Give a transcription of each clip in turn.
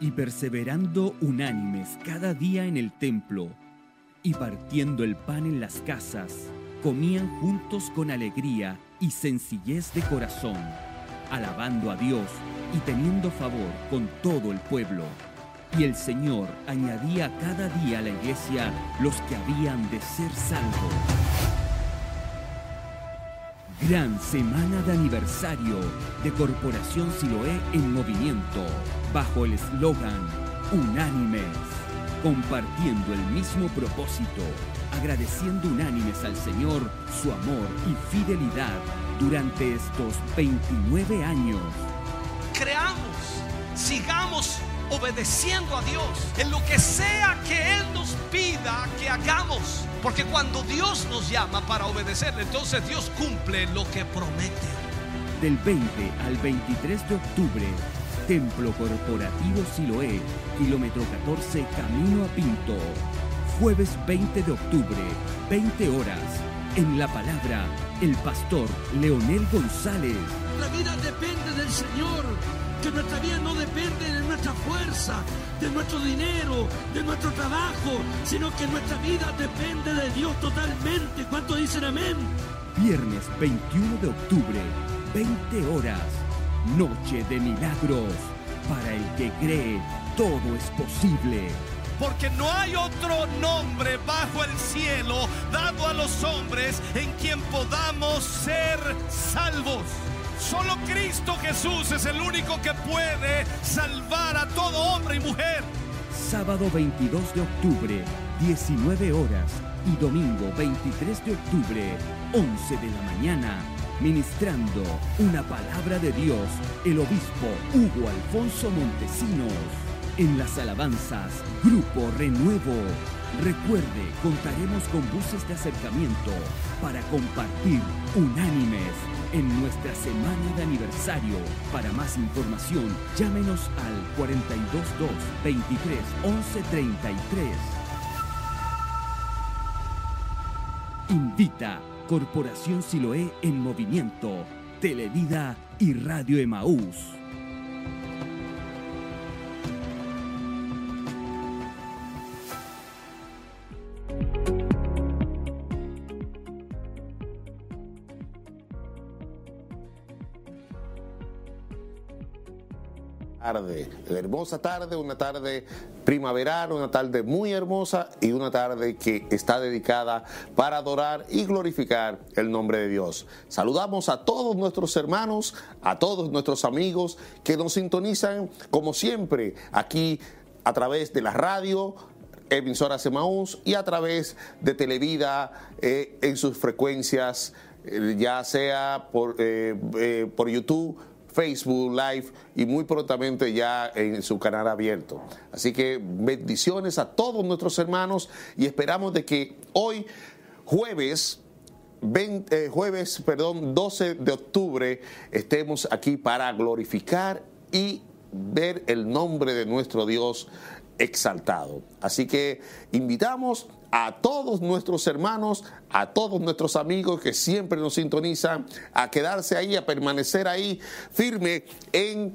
Y perseverando unánimes cada día en el templo, y partiendo el pan en las casas, comían juntos con alegría y sencillez de corazón, alabando a Dios y teniendo favor con todo el pueblo. Y el Señor añadía cada día a la iglesia los que habían de ser salvos. Gran semana de aniversario de Corporación Siloé en movimiento, bajo el eslogan Unánimes, compartiendo el mismo propósito, agradeciendo unánimes al Señor su amor y fidelidad durante estos 29 años. Creamos, sigamos obedeciendo a Dios en lo que sea que Él nos pida que hagamos. Porque cuando Dios nos llama para obedecerle, entonces Dios cumple lo que promete. Del 20 al 23 de octubre, Templo Corporativo Siloé, kilómetro 14, Camino a Pinto. Jueves 20 de octubre, 20 horas. En la palabra, el pastor Leonel González. La vida depende del Señor que nuestra vida no depende de nuestra fuerza, de nuestro dinero, de nuestro trabajo, sino que nuestra vida depende de Dios totalmente. ¿Cuánto dicen amén? Viernes 21 de octubre, 20 horas, Noche de Milagros. Para el que cree, todo es posible. Porque no hay otro nombre bajo el cielo dado a los hombres en quien podamos ser salvos. Solo Cristo Jesús es el único que puede salvar a todo hombre y mujer. Sábado 22 de octubre, 19 horas. Y domingo 23 de octubre, 11 de la mañana. Ministrando una palabra de Dios, el obispo Hugo Alfonso Montesinos. En las alabanzas, Grupo Renuevo. Recuerde, contaremos con buses de acercamiento para compartir unánimes en nuestra semana de aniversario. Para más información, llámenos al 422 23 11 33. Invita Corporación Siloé en Movimiento, Televida y Radio Emaús. Tarde, hermosa tarde, una tarde primaveral, una tarde muy hermosa y una tarde que está dedicada para adorar y glorificar el nombre de Dios. Saludamos a todos nuestros hermanos, a todos nuestros amigos que nos sintonizan como siempre aquí a través de la radio, emisora Semaús y a través de Televida eh, en sus frecuencias, eh, ya sea por, eh, por YouTube Facebook Live y muy prontamente ya en su canal abierto. Así que bendiciones a todos nuestros hermanos y esperamos de que hoy jueves 20, eh, jueves, perdón, 12 de octubre estemos aquí para glorificar y ver el nombre de nuestro Dios exaltado. Así que invitamos a todos nuestros hermanos, a todos nuestros amigos que siempre nos sintonizan, a quedarse ahí, a permanecer ahí firme en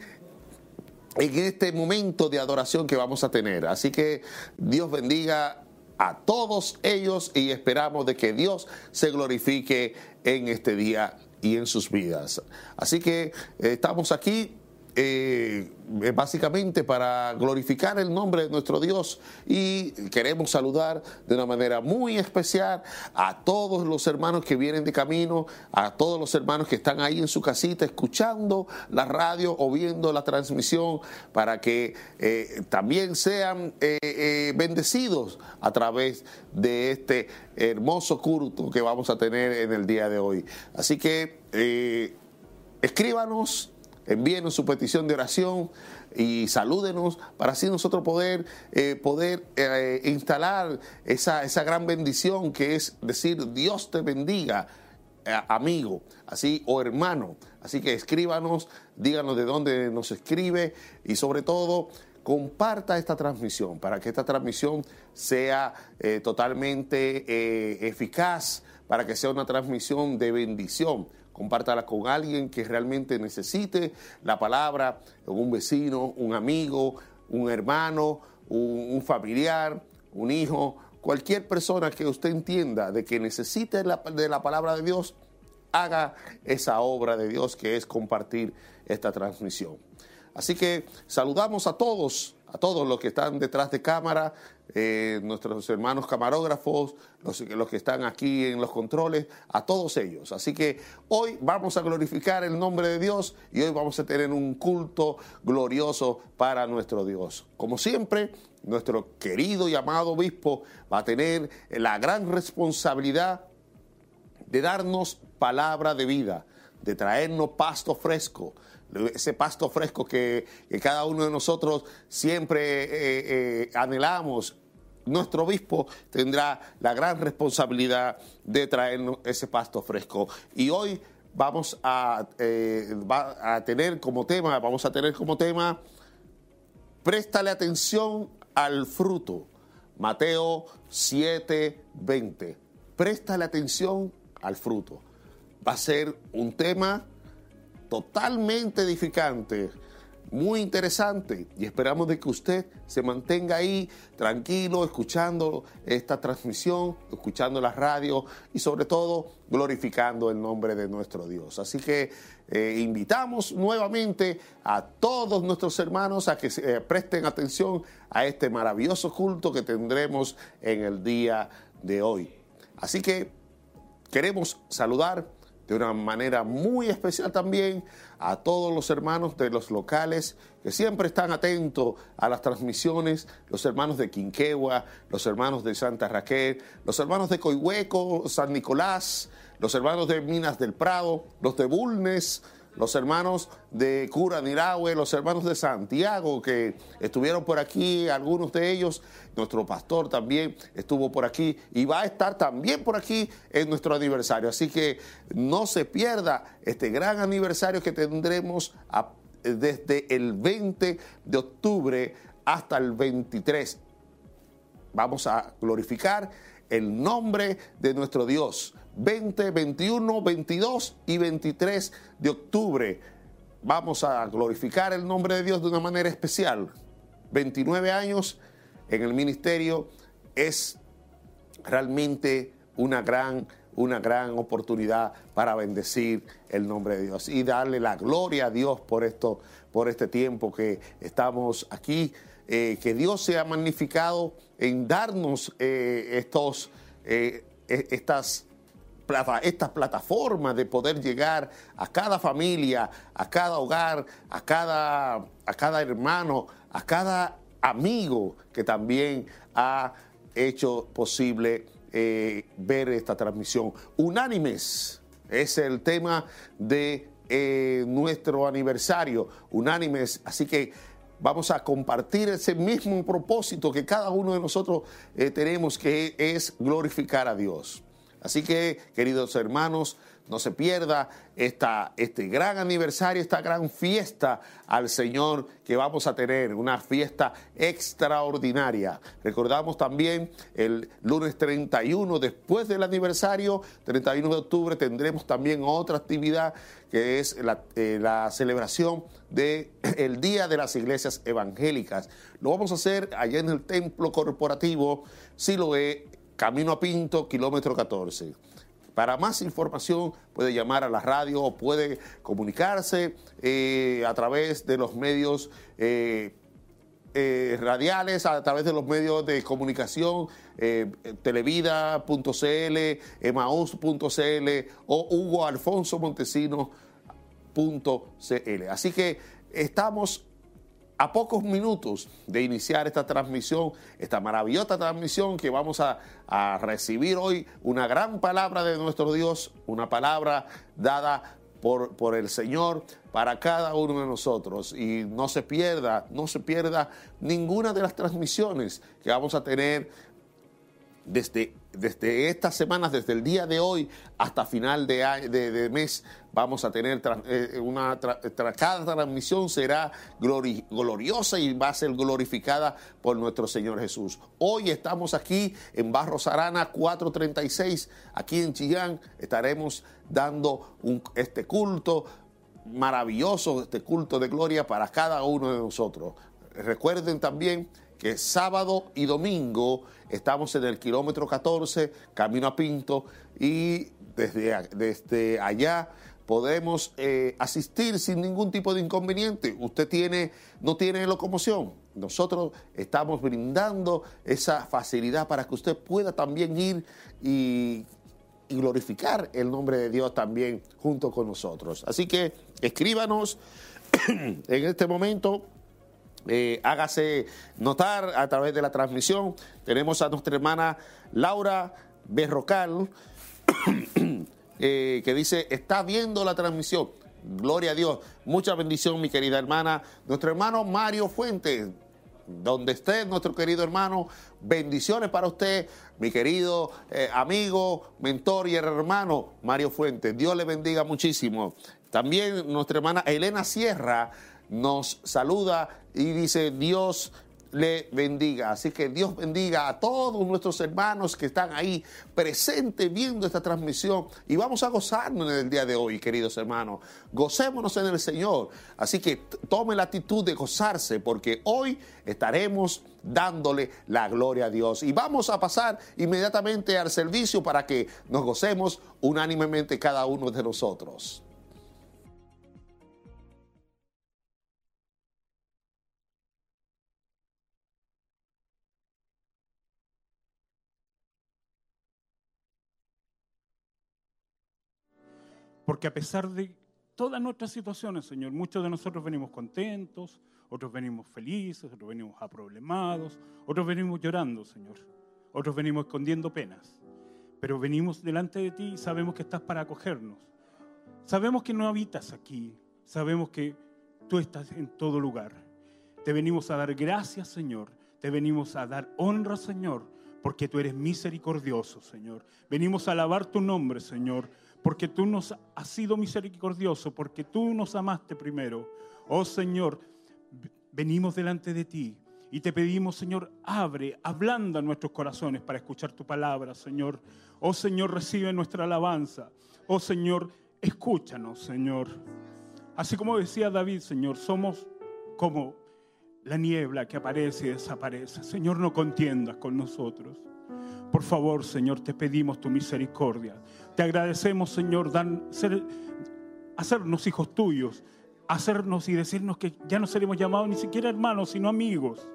en este momento de adoración que vamos a tener. Así que Dios bendiga a todos ellos y esperamos de que Dios se glorifique en este día y en sus vidas. Así que eh, estamos aquí eh, básicamente para glorificar el nombre de nuestro Dios y queremos saludar de una manera muy especial a todos los hermanos que vienen de camino, a todos los hermanos que están ahí en su casita escuchando la radio o viendo la transmisión para que eh, también sean eh, bendecidos a través de este hermoso culto que vamos a tener en el día de hoy. Así que escríbanos envíenos su petición de oración y salúdenos para así nosotros poder, eh, poder eh, instalar esa, esa gran bendición que es decir, Dios te bendiga, eh, amigo, así o hermano. Así que escríbanos, díganos de dónde nos escribe y sobre todo comparta esta transmisión para que esta transmisión sea totalmente eficaz, para que sea una transmisión de bendición compártala con alguien que realmente necesite la palabra, un vecino, un amigo, un hermano, un, familiar, un hijo, cualquier persona que usted entienda de que necesite de la palabra de Dios, haga esa obra de Dios que es compartir esta transmisión. Así que saludamos a todos, a todos los que están detrás de cámara, eh, nuestros hermanos camarógrafos, los, los, que están aquí en los controles, a todos ellos. Así que hoy vamos a glorificar el nombre de Dios y hoy vamos a tener un culto glorioso para nuestro Dios. Como siempre, nuestro querido y amado obispo va a tener la gran responsabilidad de darnos palabra de vida, de traernos pasto fresco, ese pasto fresco que, cada uno de nosotros siempre eh, eh, anhelamos. Nuestro obispo tendrá la gran responsabilidad de traernos ese pasto fresco. Y hoy vamos a, eh, a tener como tema, vamos a tener como tema, préstale atención al fruto. Mateo 7, 20. Préstale atención al fruto. Va a ser un tema totalmente edificante, muy interesante y esperamos de que usted se mantenga ahí tranquilo, escuchando esta transmisión, escuchando la radio y sobre todo glorificando el nombre de nuestro Dios. Así que eh, invitamos nuevamente a todos nuestros hermanos a que eh, presten atención a este maravilloso culto que tendremos en el día de hoy. Así que queremos saludar de una manera muy especial también a todos los hermanos de los locales que siempre están atentos a las transmisiones, los hermanos de Quinquegua, los hermanos de Santa Raquel, los hermanos de Coihueco, San Nicolás, los hermanos de Minas del Prado, los de Bulnes, los hermanos de Cura Niragüe, los hermanos de Santiago que estuvieron por aquí, algunos de ellos, nuestro pastor también estuvo por aquí y va a estar también por aquí en nuestro aniversario. Así que no se pierda este gran aniversario que tendremos desde el 20 de octubre hasta el 23. Vamos a glorificar el nombre de nuestro Dios 20, 21, 22 y 23 de octubre. Vamos a glorificar el nombre de Dios de una manera especial. 29 años en el ministerio es realmente una gran, una gran oportunidad para bendecir el nombre de Dios y darle la gloria a Dios por esto, por este tiempo que estamos aquí. Eh, que Dios sea magnificado en darnos eh, estos, eh, e, estas estas plataformas de poder llegar a cada familia, a cada hogar, a cada, a cada hermano, a cada amigo que también ha hecho posible eh, ver esta transmisión. Unánimes es el tema de eh, nuestro aniversario, unánimes, así que vamos a compartir ese mismo propósito que cada uno de nosotros eh, tenemos, que es glorificar a Dios. Así que, queridos hermanos, no se pierda esta, este gran aniversario, esta gran fiesta al Señor que vamos a tener, una fiesta extraordinaria. Recordamos también el lunes 31, después del aniversario, 31 de octubre, tendremos también otra actividad que es la, eh, celebración del el Día de las Iglesias Evangélicas. Lo vamos a hacer allá en el Templo Corporativo Siloé Camino a Pinto, kilómetro 14. Para más información puede llamar a la radio o puede comunicarse eh, a través de los medios eh, eh, radiales, a través de los medios de comunicación, televida.cl, emaus.cl o hugoalfonsomontesino.cl. Así que estamos a pocos minutos de iniciar esta transmisión, esta maravillosa transmisión que vamos a, recibir hoy, una gran palabra de nuestro Dios, una palabra dada por, por, el Señor para cada uno de nosotros. Y no se pierda, no se pierda ninguna de las transmisiones que vamos a tener desde, desde estas semanas, desde el día de hoy hasta final de, de, mes, vamos a tener eh, una, cada transmisión será gloriosa y va a ser glorificada por nuestro Señor Jesús. Hoy estamos aquí en Barros Arana 436, aquí en Chillán, estaremos dando un, este culto maravilloso, este culto de gloria para cada uno de nosotros. recuerden también que sábado y domingo estamos en el kilómetro 14, camino a Pinto, y desde, desde allá podemos eh, asistir sin ningún tipo de inconveniente. Usted tiene, no tiene locomoción. Nosotros estamos brindando esa facilidad para que usted pueda también ir y, glorificar el nombre de Dios también junto con nosotros. Así que escríbanos en este momento. Eh, hágase notar a través de la transmisión. Tenemos a nuestra hermana Laura Berrocal. Eh, que dice, está viendo la transmisión. Gloria a Dios. Mucha bendición, mi querida hermana. Nuestro hermano Mario Fuentes, donde esté nuestro querido hermano, bendiciones para usted, mi querido eh, amigo, mentor y hermano Mario Fuentes. Dios le bendiga muchísimo. También nuestra hermana Elena Sierra nos saluda y dice, Dios le bendiga. Así que Dios bendiga a todos nuestros hermanos que están ahí presentes viendo esta transmisión y vamos a gozarnos en el día de hoy, queridos hermanos. Gocémonos en el Señor. Así que tome la actitud de gozarse porque hoy estaremos dándole la gloria a Dios. Y vamos a pasar inmediatamente al servicio para que nos gocemos unánimemente cada uno de nosotros. Porque a pesar de todas nuestras situaciones, Señor, muchos de nosotros venimos contentos, otros venimos felices, otros venimos aproblemados, otros venimos llorando, Señor, otros venimos escondiendo penas. Pero venimos delante de ti y sabemos que estás para acogernos. Sabemos que no habitas aquí, sabemos que tú estás en todo lugar. Te venimos a dar gracias, Señor. Te venimos a dar honra, Señor, porque tú eres misericordioso, Señor. Venimos a alabar tu nombre, Señor porque tú nos has sido misericordioso, porque tú nos amaste primero. Oh Señor, venimos delante de ti y te pedimos, Señor, abre, ablanda nuestros corazones para escuchar tu palabra, Señor. Oh Señor, recibe nuestra alabanza. Oh Señor, escúchanos, Señor. Así como decía David, Señor, somos como la niebla que aparece y desaparece. Señor, no contiendas con nosotros. Por favor, Señor, te pedimos tu misericordia. Te agradecemos, Señor, hacernos hijos tuyos, hacernos y decirnos que ya no seremos llamados ni siquiera hermanos, sino amigos.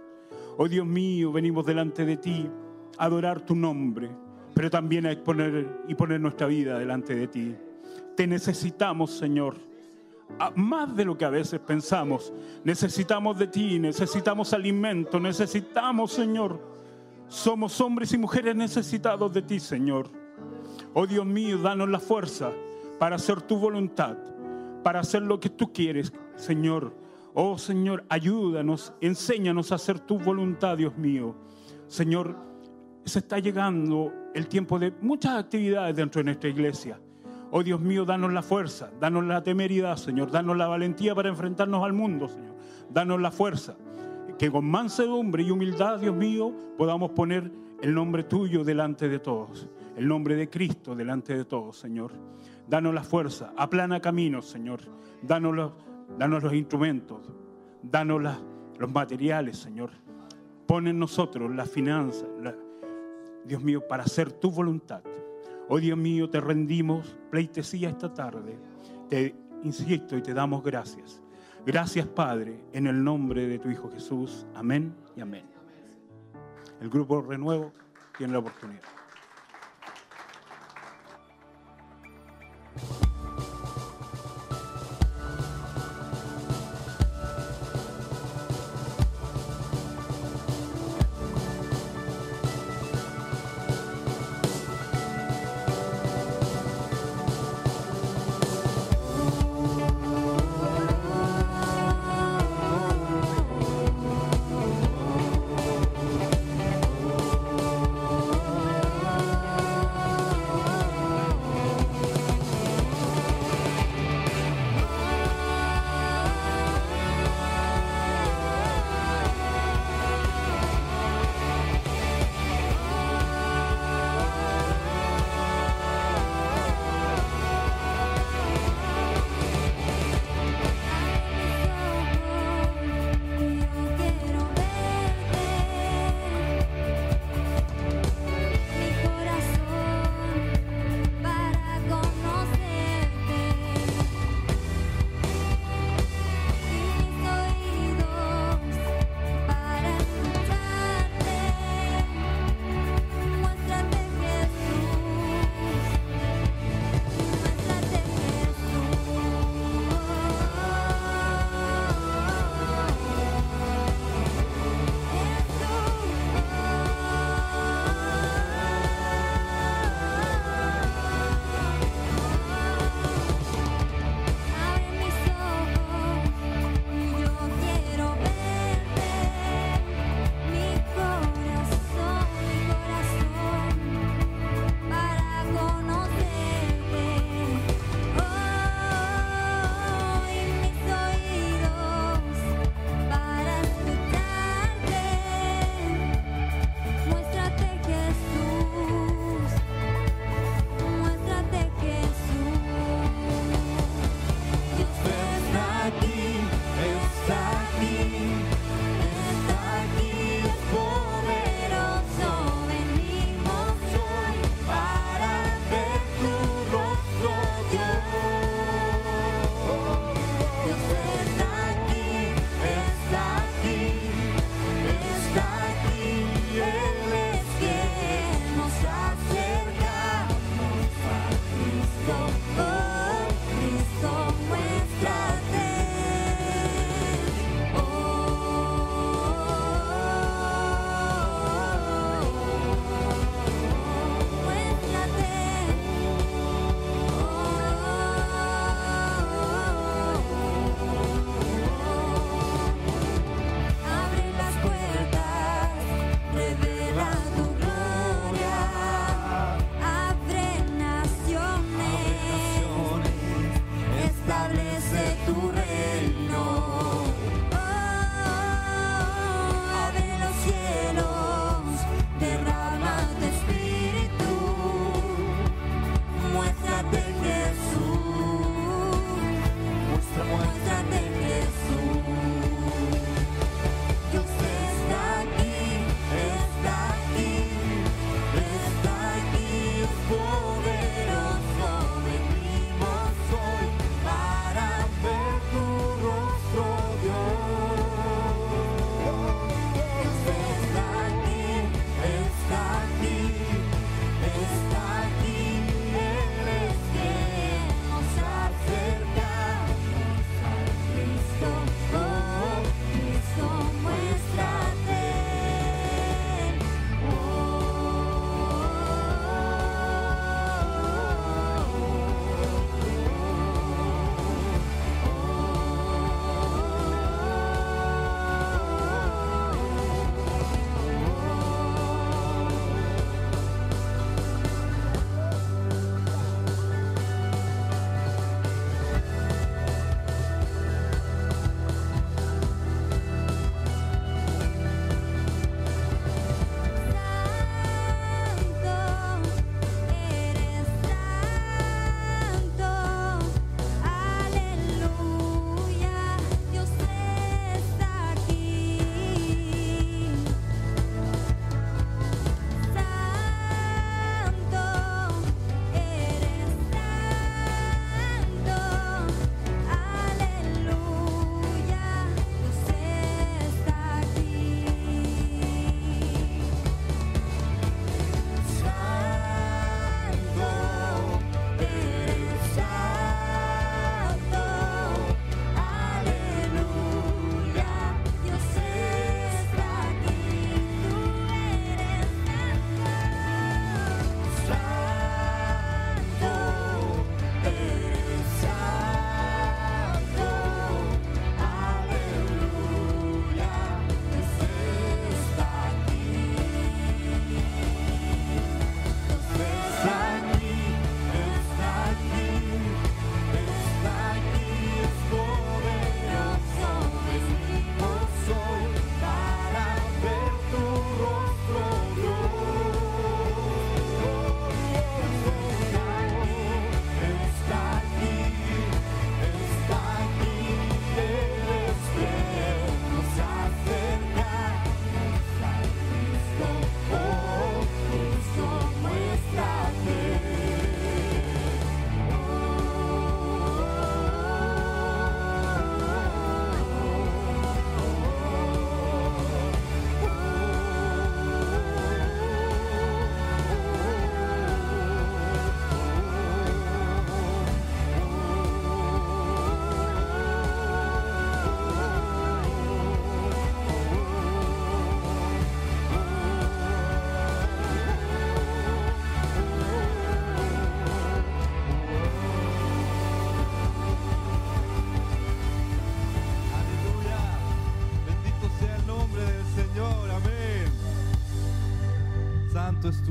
Oh Dios mío, venimos delante de ti a adorar tu nombre, pero también a exponer y poner nuestra vida delante de ti. Te necesitamos, Señor, más de lo que a veces pensamos. Necesitamos de ti, necesitamos alimento, necesitamos, Señor, somos hombres y mujeres necesitados de ti, Señor. Oh Dios mío, danos la fuerza para hacer tu voluntad, para hacer lo que tú quieres, Señor. Oh Señor, ayúdanos, enséñanos a hacer tu voluntad, Dios mío. Señor, se está llegando el tiempo de muchas actividades dentro de nuestra iglesia. Oh Dios mío, danos la fuerza, danos la temeridad, Señor, danos la valentía para enfrentarnos al mundo, Señor. Danos la fuerza que con mansedumbre y humildad, Dios mío, podamos poner el nombre tuyo delante de todos, el nombre de Cristo delante de todos, Señor. Danos la fuerza, aplana caminos, Señor. Danos los, instrumentos, danos los materiales, Señor. Pon en nosotros la finanza, Dios mío, para hacer tu voluntad. Oh Dios mío, te rendimos pleitesía esta tarde. Te insisto y te damos gracias. Gracias, Padre, en el nombre de tu Hijo Jesús. Amén y amén. El grupo Renuevo tiene la oportunidad.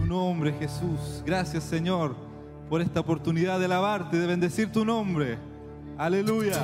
nombre, Jesús. Gracias, Señor, por esta oportunidad de alabarte, de bendecir tu nombre. Aleluya.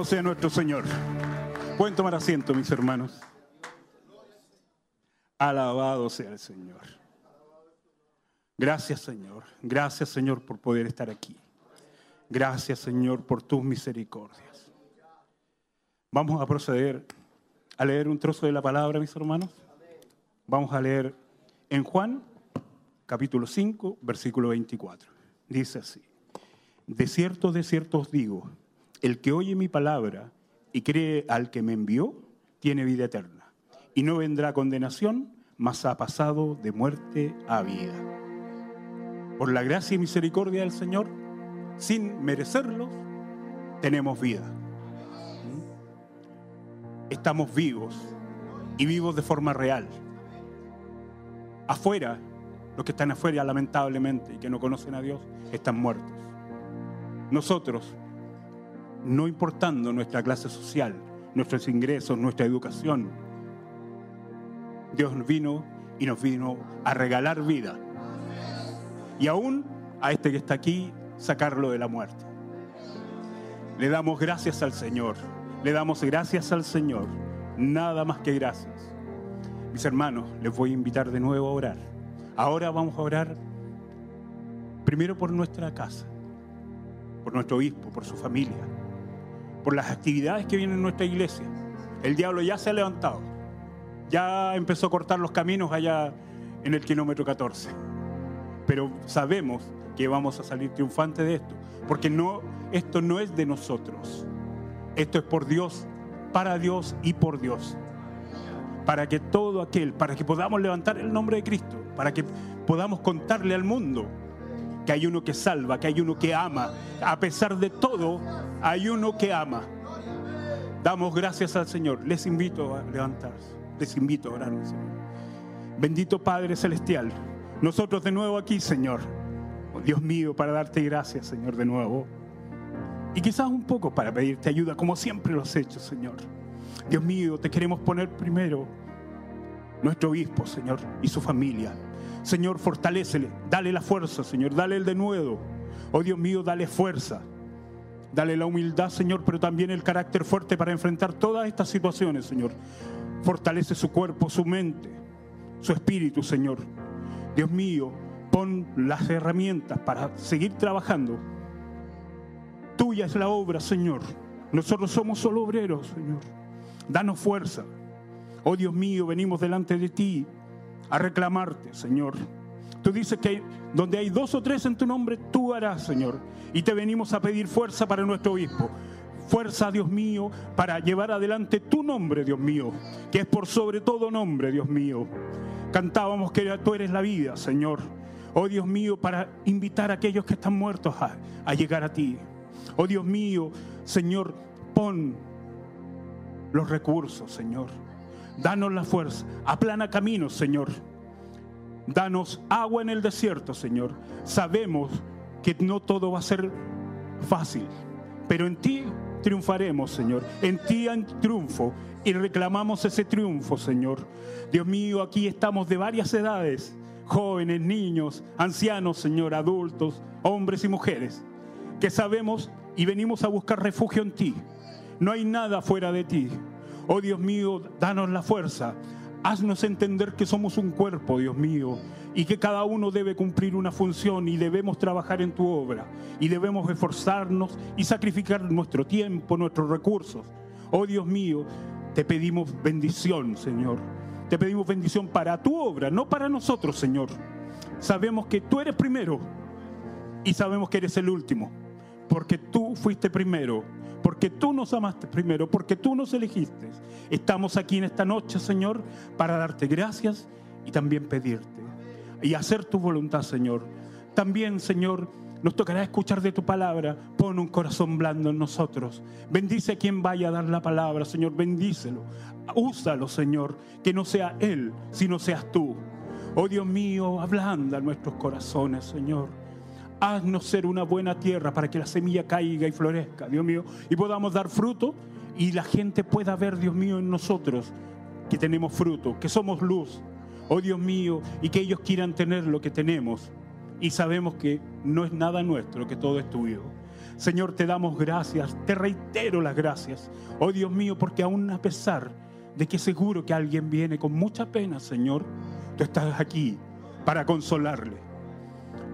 Alabado sea nuestro Señor. Pueden tomar asiento, mis hermanos. Alabado sea el Señor. Gracias, Señor. Gracias, Señor, por poder estar aquí. Gracias, Señor, por tus misericordias. Vamos a proceder a leer un trozo de la palabra, mis hermanos. Vamos a leer en Juan, capítulo 5, versículo 24. Dice así. De cierto, de cierto os digo el que oye mi palabra y cree al que me envió, tiene vida eterna. Y no vendrá condenación, mas ha pasado de muerte a vida. Por la gracia y misericordia del Señor, sin merecerlos, tenemos vida. Estamos vivos y vivos de forma real. Afuera, los que están afuera lamentablemente y que no conocen a Dios, están muertos. Nosotros no importando nuestra clase social, nuestros ingresos, nuestra educación, Dios vino y nos vino a regalar vida. Y aún a este que está aquí, sacarlo de la muerte. Le damos gracias al Señor. Le damos gracias al Señor. Nada más que gracias. Mis hermanos, les voy a invitar de nuevo a orar. Ahora vamos a orar primero por nuestra casa, por nuestro obispo, por su familia, por las actividades que vienen en nuestra iglesia. El diablo ya se ha levantado, ya empezó a cortar los caminos allá en el kilómetro 14. Pero sabemos que vamos a salir triunfantes de esto, porque no, esto no es de nosotros. Esto es por Dios, para Dios y por Dios. Para que todo aquel, para que podamos levantar el nombre de Cristo, para que podamos contarle al mundo que hay uno que salva, que hay uno que ama. A pesar de todo, hay uno que ama. Damos gracias al Señor. Les invito a levantarse. Les invito a orar, Señor. Bendito Padre Celestial. Nosotros de nuevo aquí, Señor. Oh, Dios mío, para darte gracias, Señor, de nuevo. Y quizás un poco para pedirte ayuda, como siempre lo has hecho, Señor. Dios mío, te queremos poner primero nuestro obispo, Señor, y su familia. Señor, fortalécele, dale la fuerza, Señor, dale el denuedo. Oh Dios mío, dale fuerza. Dale la humildad, Señor, pero también el carácter fuerte para enfrentar todas estas situaciones, Señor. Fortalece su cuerpo, su mente, su espíritu, Señor. Dios mío, pon las herramientas para seguir trabajando. Tuya es la obra, Señor. Nosotros somos solo obreros, Señor. Danos fuerza. Oh Dios mío, venimos delante de ti a reclamarte, Señor. Tú dices que donde hay dos o tres en tu nombre, tú harás, Señor. Y te venimos a pedir fuerza para nuestro obispo. Fuerza, Dios mío, para llevar adelante tu nombre, Dios mío, que es por sobre todo nombre, Dios mío. Cantábamos que tú eres la vida, Señor. Oh Dios mío, para invitar a aquellos que están muertos a, llegar a ti. Oh Dios mío, Señor, pon los recursos, Señor. Danos la fuerza. Aplana caminos, Señor. Danos agua en el desierto, Señor. Sabemos que no todo va a ser fácil, pero en ti triunfaremos, Señor. En ti hay triunfo y reclamamos ese triunfo, Señor. Dios mío, aquí estamos de varias edades, jóvenes, niños, ancianos, Señor, adultos, hombres y mujeres, que sabemos y venimos a buscar refugio en ti. No hay nada fuera de ti. Oh Dios mío, danos la fuerza. Haznos entender que somos un cuerpo, Dios mío, y que cada uno debe cumplir una función y debemos trabajar en tu obra y debemos esforzarnos y sacrificar nuestro tiempo, nuestros recursos. Oh Dios mío, te pedimos bendición, Señor. Te pedimos bendición para tu obra, no para nosotros, Señor. Sabemos que tú eres primero y sabemos que eres el último, porque tú fuiste primero porque tú nos amaste primero, porque tú nos elegiste. Estamos aquí en esta noche, Señor, para darte gracias y también pedirte y hacer tu voluntad, Señor. También, Señor, nos tocará escuchar de tu palabra. Pon un corazón blando en nosotros. Bendice a quien vaya a dar la palabra, Señor. Bendícelo. Úsalo, Señor. Que no sea Él, sino seas tú. Oh Dios mío, ablanda nuestros corazones, Señor. Haznos ser una buena tierra para que la semilla caiga y florezca, Dios mío, y podamos dar fruto y la gente pueda ver, Dios mío, en nosotros que tenemos fruto, que somos luz, oh Dios mío, y que ellos quieran tener lo que tenemos. Y sabemos que no es nada nuestro, que todo es tuyo. Señor, te damos gracias, te reitero las gracias, oh Dios mío, porque aún a pesar de que seguro que alguien viene con mucha pena, Señor, tú estás aquí para consolarle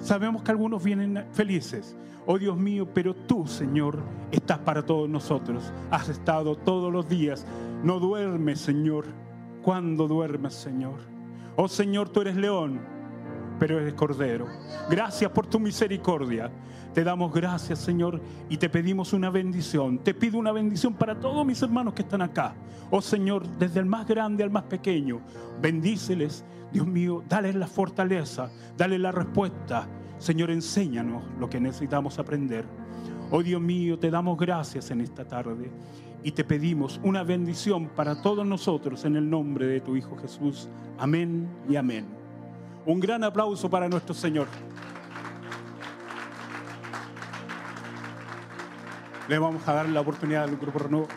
Sabemos que algunos vienen felices. Oh Dios mío, pero tú, Señor, estás para todos nosotros. Has estado todos los días. No duermes, Señor. ¿Cuándo duermes, Señor? Oh Señor, tú eres león. pero eres Cordero. Gracias por tu misericordia. Te damos gracias, Señor, y te pedimos una bendición. Te pido una bendición para todos mis hermanos que están acá. Oh Señor, desde el más grande al más pequeño, bendíceles. Dios mío, dale la fortaleza, dale la respuesta. Señor, enséñanos lo que necesitamos aprender. Oh Dios mío, te damos gracias en esta tarde y te pedimos una bendición para todos nosotros en el nombre de tu Hijo Jesús. Amén y amén. Un gran aplauso para nuestro Señor. Le vamos a dar la oportunidad al grupo Renuevo.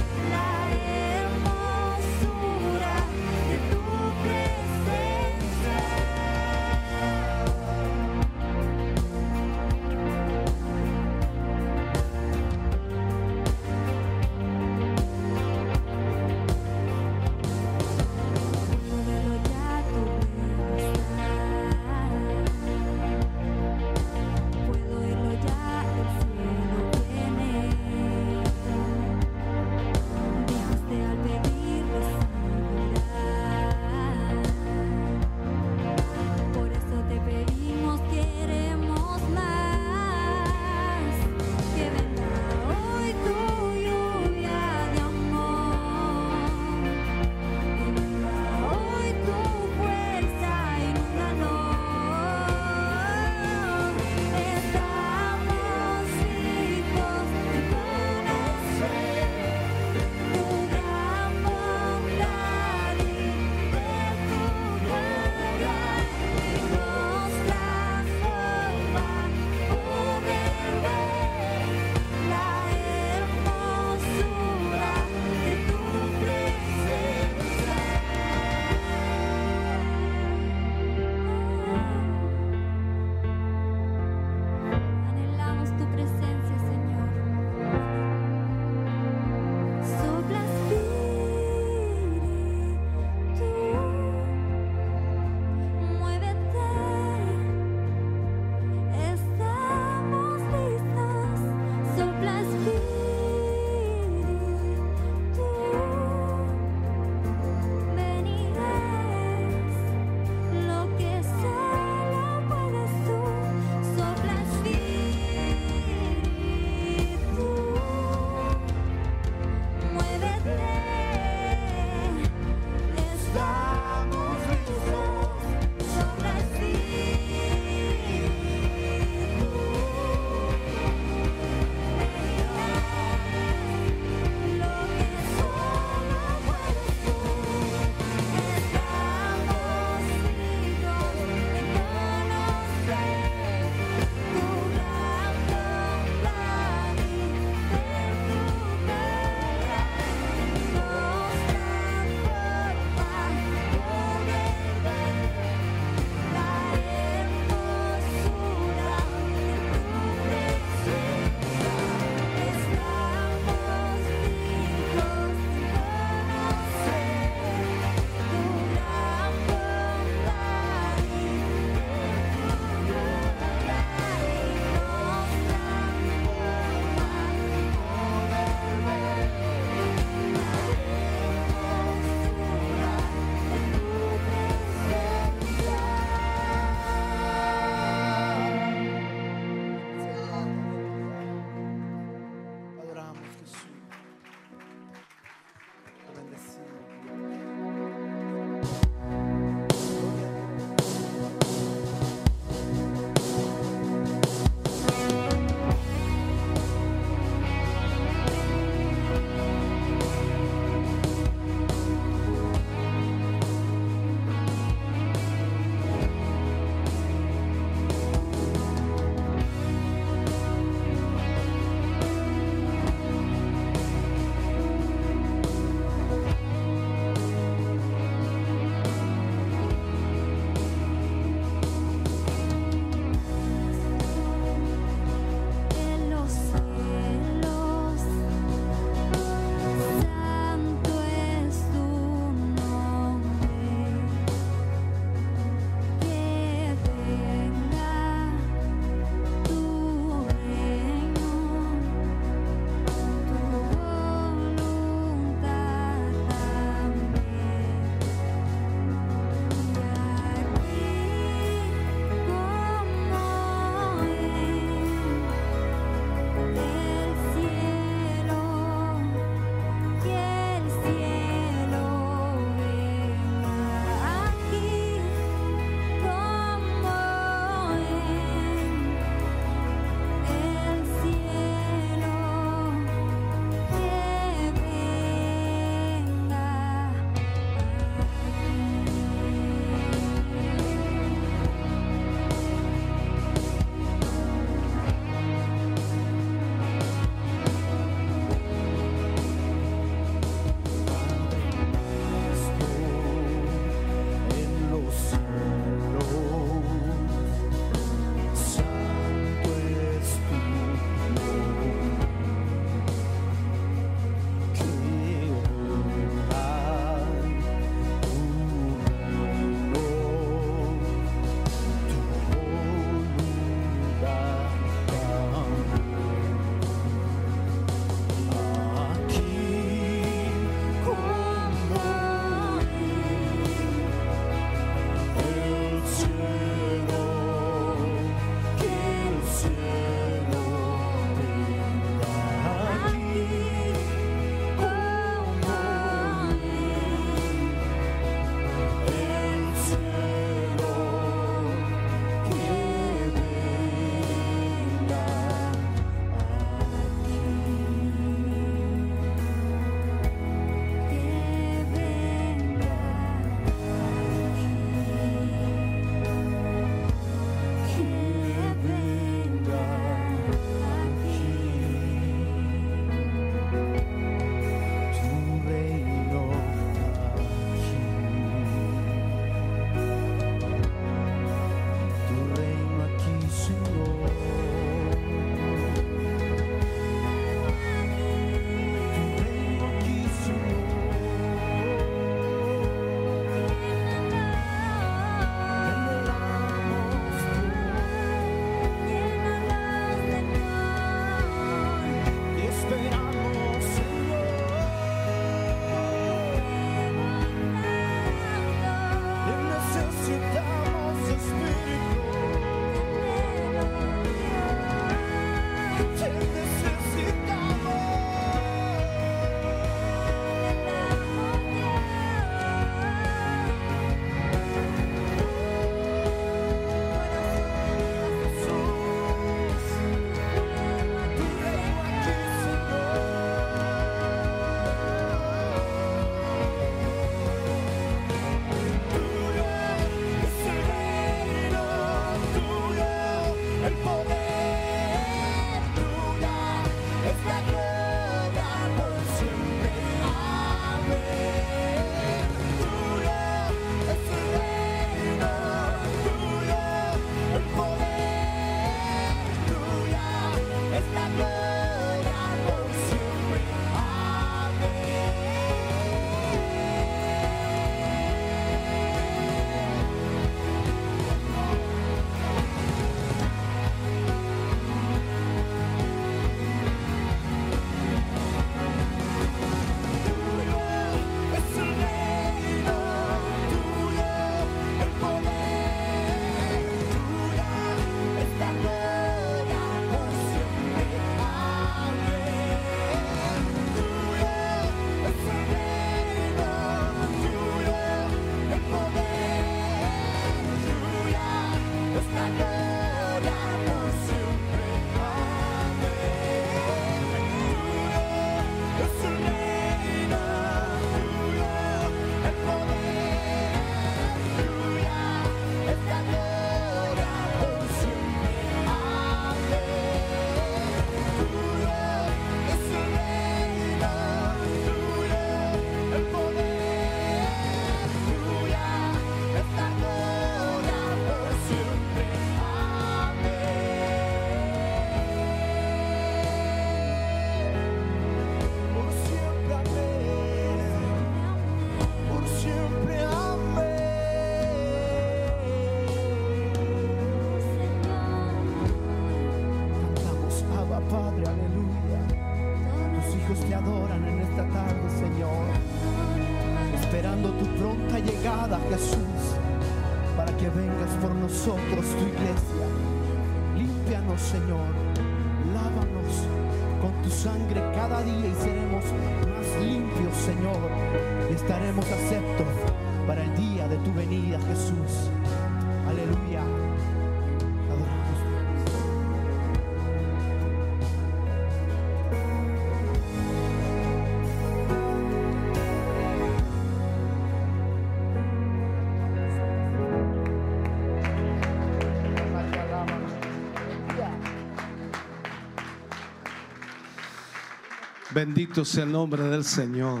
Bendito sea el nombre del Señor.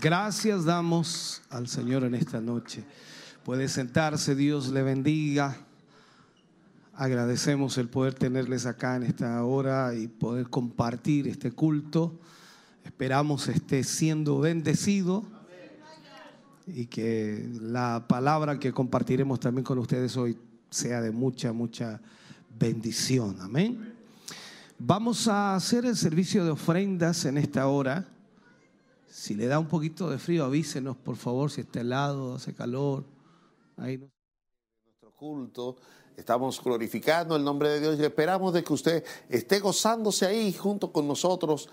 Gracias damos al Señor en esta noche. Puede sentarse, Dios le bendiga. Agradecemos el poder tenerles acá en esta hora y poder compartir este culto. Esperamos esté siendo bendecido y que la palabra que compartiremos también con ustedes hoy sea de mucha, mucha bendición. Amén. Vamos a hacer el servicio de ofrendas en esta hora. Si le da un poquito de frío, avísenos, por favor, si está helado, hace calor. Nuestro culto. Estamos glorificando el nombre de Dios y esperamos de que usted esté gozándose ahí junto con nosotros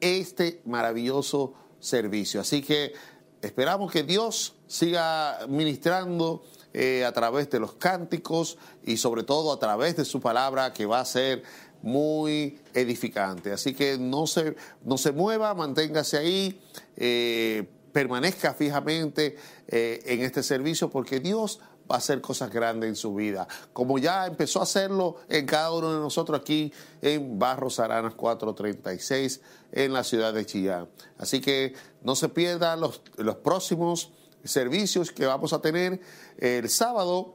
este maravilloso servicio. Así que esperamos que Dios siga ministrando eh, a través de los cánticos y sobre todo a través de su palabra que va a ser muy edificante. Así que no se, no se mueva, manténgase ahí, eh, permanezca fijamente eh, en este servicio porque Dios va a hacer cosas grandes en su vida, como ya empezó a hacerlo en cada uno de nosotros aquí en Barros Aranas 436 en la ciudad de Chillán. Así que no se pierdan los, los próximos servicios que vamos a tener el sábado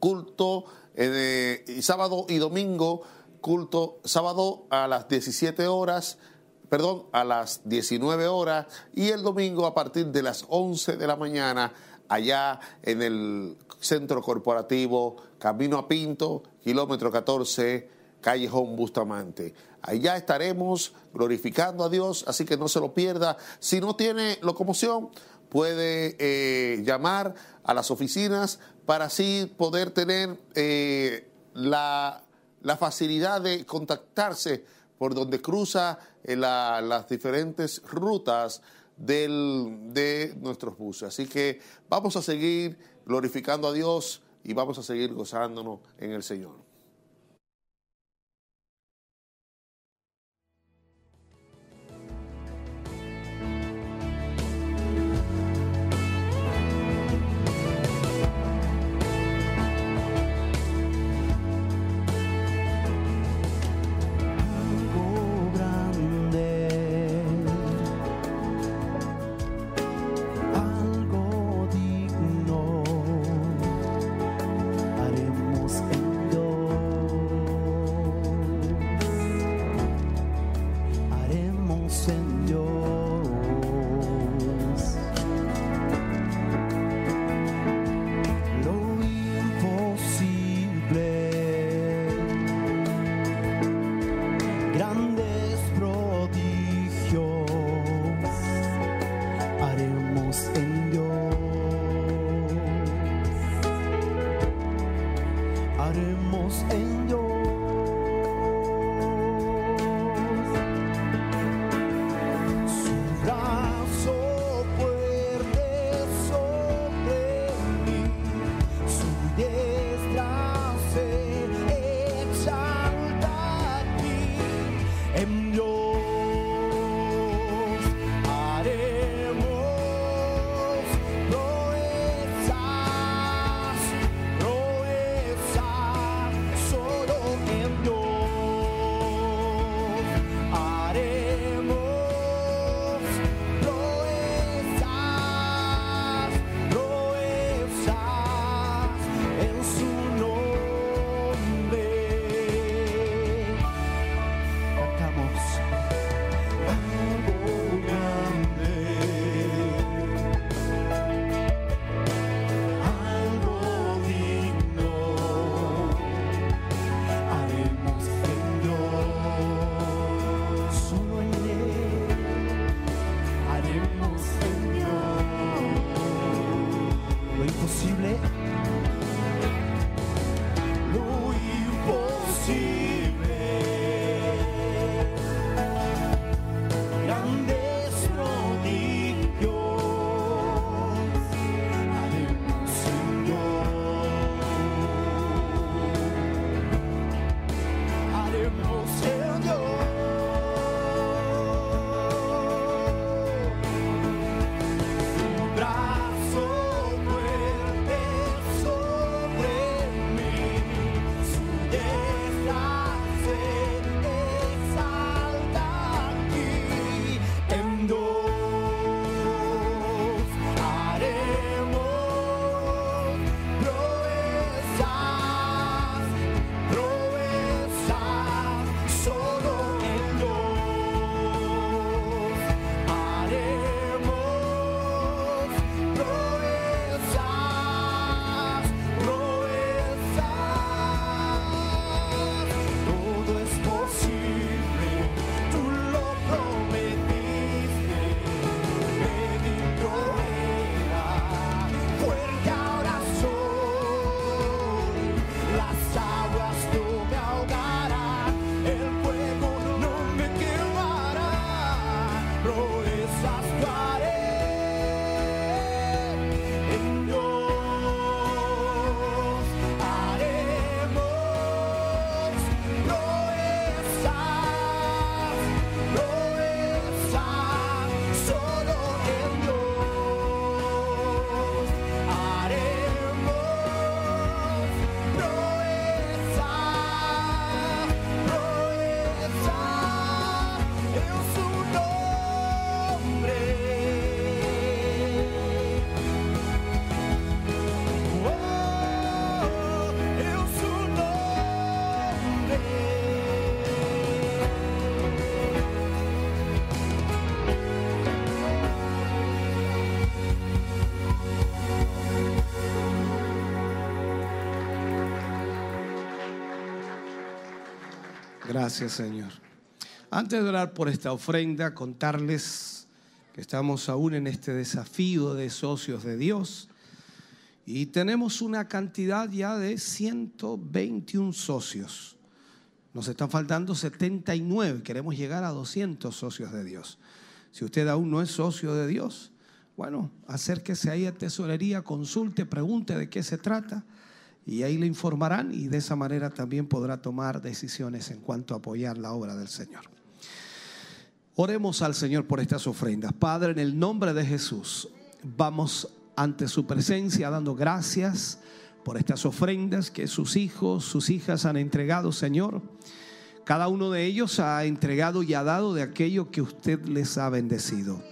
culto eh, sábado y domingo culto sábado a las 17 horas perdón a las 19 horas y el domingo a partir de las 11 de la mañana allá en el centro corporativo Camino a Pinto kilómetro 14 Callejón Bustamante. Allá estaremos glorificando a Dios, así que no se lo pierda. Si no tiene locomoción, puede eh, llamar a las oficinas para así poder tener eh, la, la facilidad de contactarse por donde cruza eh, la- las diferentes rutas de nuestros buses. Así que vamos a seguir glorificando a Dios y vamos a seguir gozándonos en el Señor. Gracias, Señor. Antes de orar por esta ofrenda, contarles que estamos aún en este desafío de socios de Dios y tenemos una cantidad ya de 121 socios. Nos están faltando 79, queremos llegar a 200 socios de Dios. Si usted aún no es socio de Dios, bueno, acérquese ahí a tesorería, consulte, pregunte de qué se trata y ahí le informarán y de esa manera también podrá tomar decisiones en cuanto a apoyar la obra del Señor. Oremos al Señor por estas ofrendas. Padre, en el nombre de Jesús, vamos ante su presencia dando gracias por estas ofrendas que sus hijos, sus hijas han entregado, Señor. Cada uno de ellos ha entregado y ha dado de aquello que usted les ha bendecido.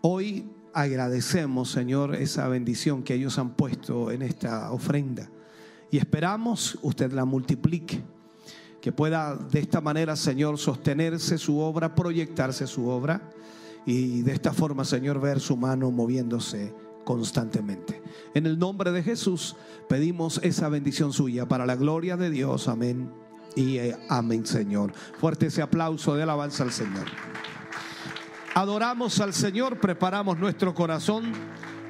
Hoy agradecemos, Señor, esa bendición que ellos han puesto en esta ofrenda y esperamos usted la multiplique, que pueda de esta manera, Señor, sostenerse su obra, proyectarse su obra y de esta forma, Señor, ver su mano moviéndose constantemente. En el nombre de Jesús pedimos esa bendición suya para la gloria de Dios. Amén. Y eh, amén, Señor. Fuerte ese aplauso de alabanza al Señor. Adoramos al Señor, preparamos nuestro corazón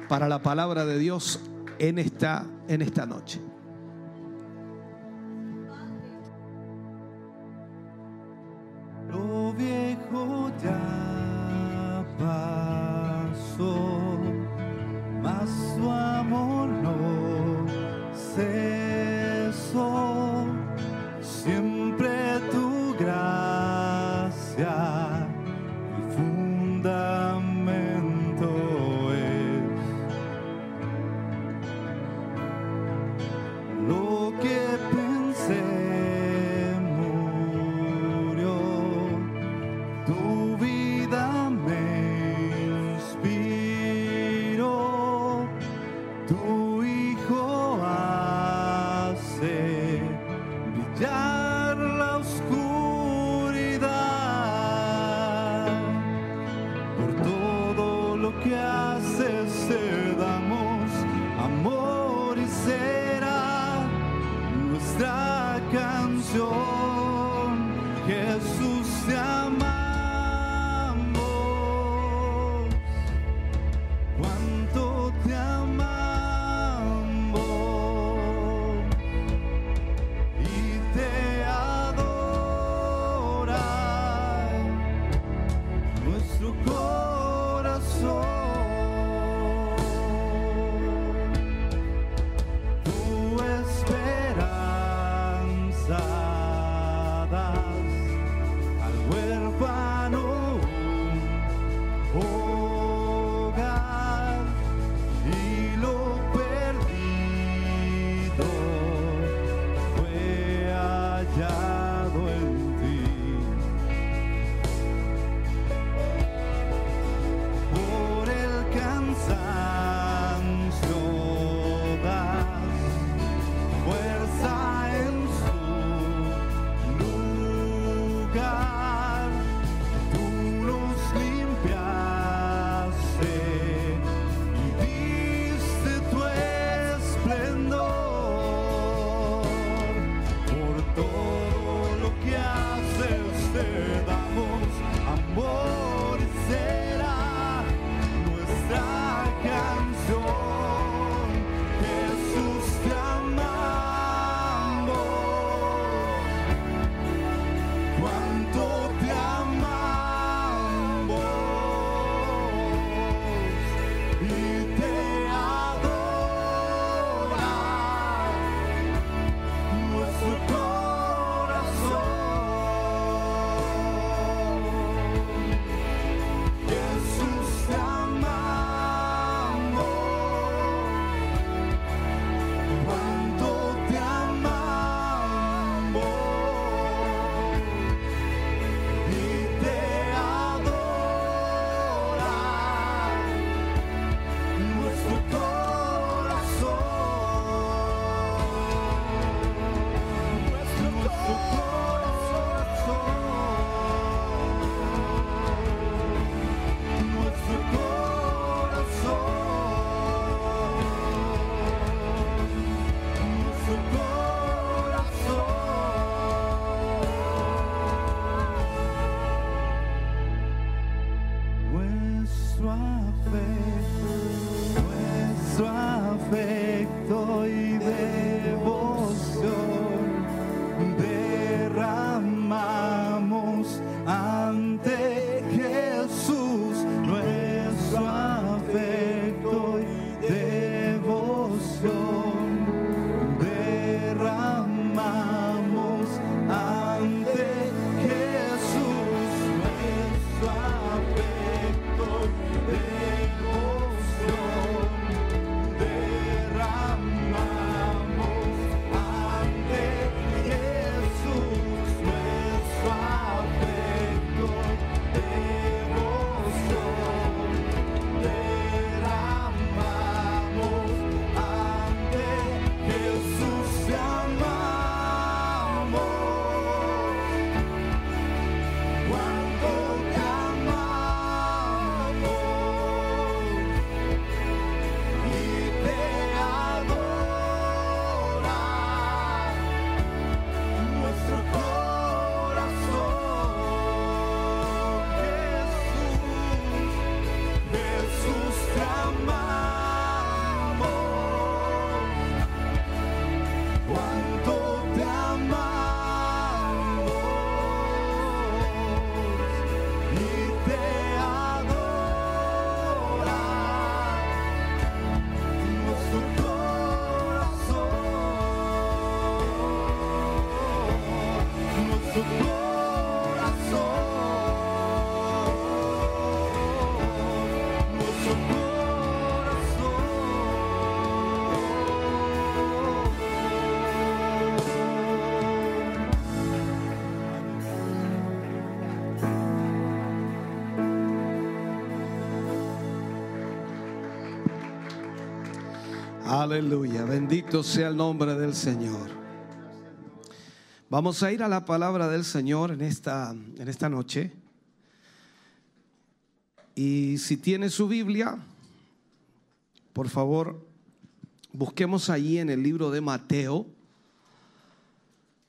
para la palabra de Dios en esta, en esta noche. Aleluya, bendito sea el nombre del Señor. Vamos a ir a la palabra del Señor en esta, en esta noche. Y si tiene su Biblia, por favor, busquemos allí en el libro de Mateo,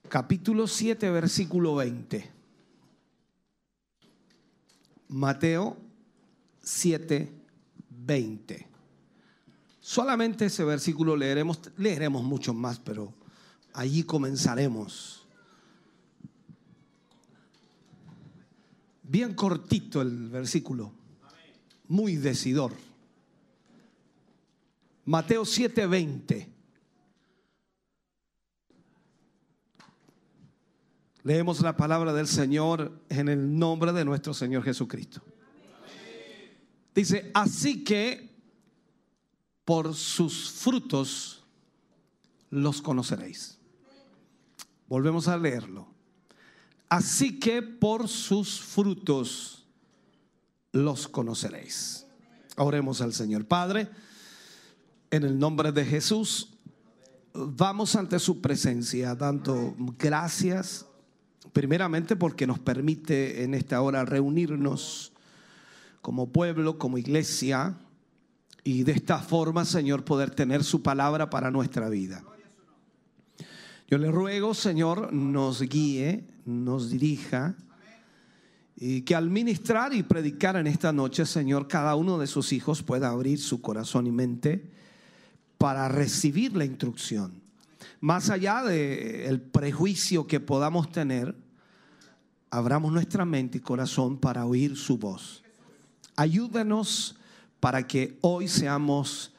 capítulo 7, versículo 20. Mateo 7, 20. Solamente ese versículo leeremos, leeremos mucho más, pero allí comenzaremos. Bien cortito el versículo, muy decidor. Mateo 7:20. Leemos la palabra del Señor en el nombre de nuestro Señor Jesucristo. Dice, así que por sus frutos los conoceréis. Volvemos a leerlo. Así que por sus frutos los conoceréis. Oremos al Señor. Padre, en el nombre de Jesús, vamos ante su presencia dando gracias, primeramente porque nos permite en esta hora reunirnos como pueblo, como iglesia, y de esta forma, Señor, poder tener su palabra para nuestra vida. Yo le ruego, Señor, nos guíe, nos dirija y que al ministrar y predicar en esta noche, Señor, cada uno de sus hijos pueda abrir su corazón y mente para recibir la instrucción. Más allá del prejuicio que podamos tener, abramos nuestra mente y corazón para oír su voz. Ayúdanos para que hoy seamos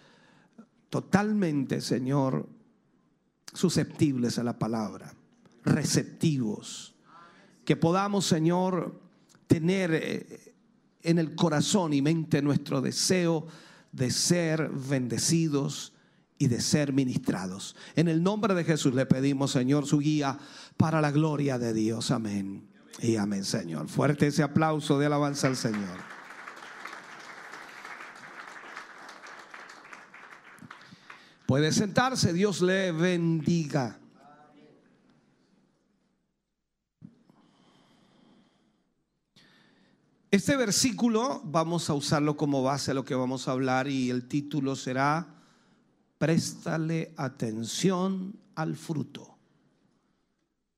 totalmente, Señor, susceptibles a la palabra, receptivos. Que podamos, Señor, tener eh, en el corazón y mente nuestro deseo de ser bendecidos y de ser ministrados. En el nombre de Jesús le pedimos, Señor, su guía para la gloria de Dios. Amén. Y amén, Señor. Fuerte ese aplauso de alabanza al Señor. Puede sentarse, Dios le bendiga. Este versículo vamos a usarlo como base a lo que vamos a hablar y el título será Préstale atención al fruto.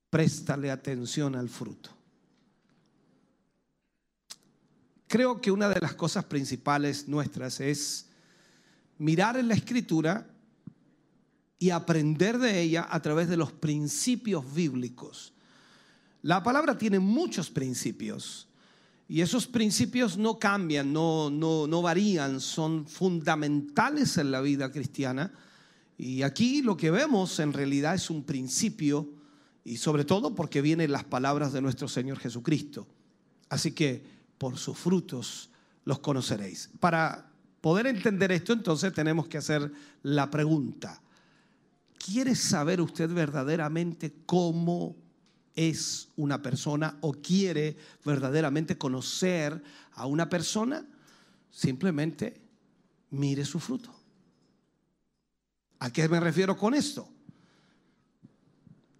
Préstale atención al fruto. Creo que una de las cosas principales nuestras es mirar en la escritura y aprender de ella a través de los principios bíblicos. La palabra tiene muchos principios y esos principios no cambian, no, no, no varían, son fundamentales en la vida cristiana. Y aquí lo que vemos en realidad es un principio y sobre todo porque vienen las palabras de nuestro Señor Jesucristo. Así que por sus frutos los conoceréis. Para poder entender esto, entonces tenemos que hacer la pregunta. ¿Quiere saber usted verdaderamente cómo es una persona o quiere verdaderamente conocer a una persona? Simplemente mire su fruto. ¿A qué me refiero con esto?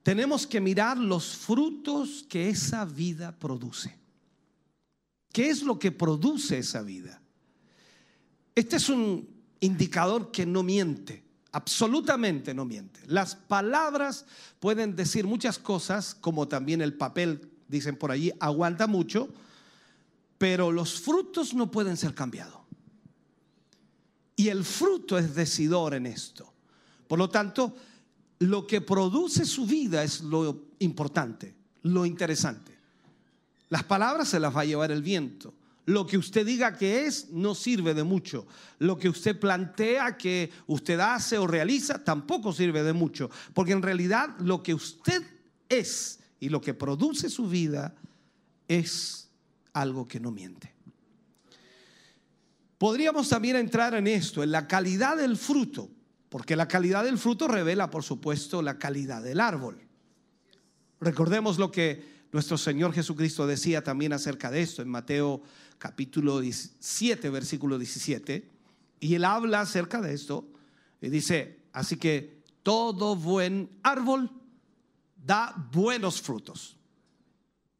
Tenemos que mirar los frutos que esa vida produce. ¿Qué es lo que produce esa vida? Este es un indicador que no miente, absolutamente no miente. Las palabras pueden decir muchas cosas, como también el papel, dicen por allí, aguanta mucho, pero los frutos no pueden ser cambiados. Y el fruto es decidor en esto. Por lo tanto, lo que produce su vida es lo importante, lo interesante. Las palabras se las va a llevar el viento. Lo que usted diga que es no sirve de mucho. Lo que usted plantea que usted hace o realiza tampoco sirve de mucho. Porque en realidad lo que usted es y lo que produce su vida es algo que no miente. Podríamos también entrar en esto, en la calidad del fruto, porque la calidad del fruto revela, por supuesto, la calidad del árbol. Recordemos lo que nuestro Señor Jesucristo decía también acerca de esto en Mateo capítulo 7, versículo 17. Y él habla acerca de esto y dice, así que todo buen árbol da buenos frutos,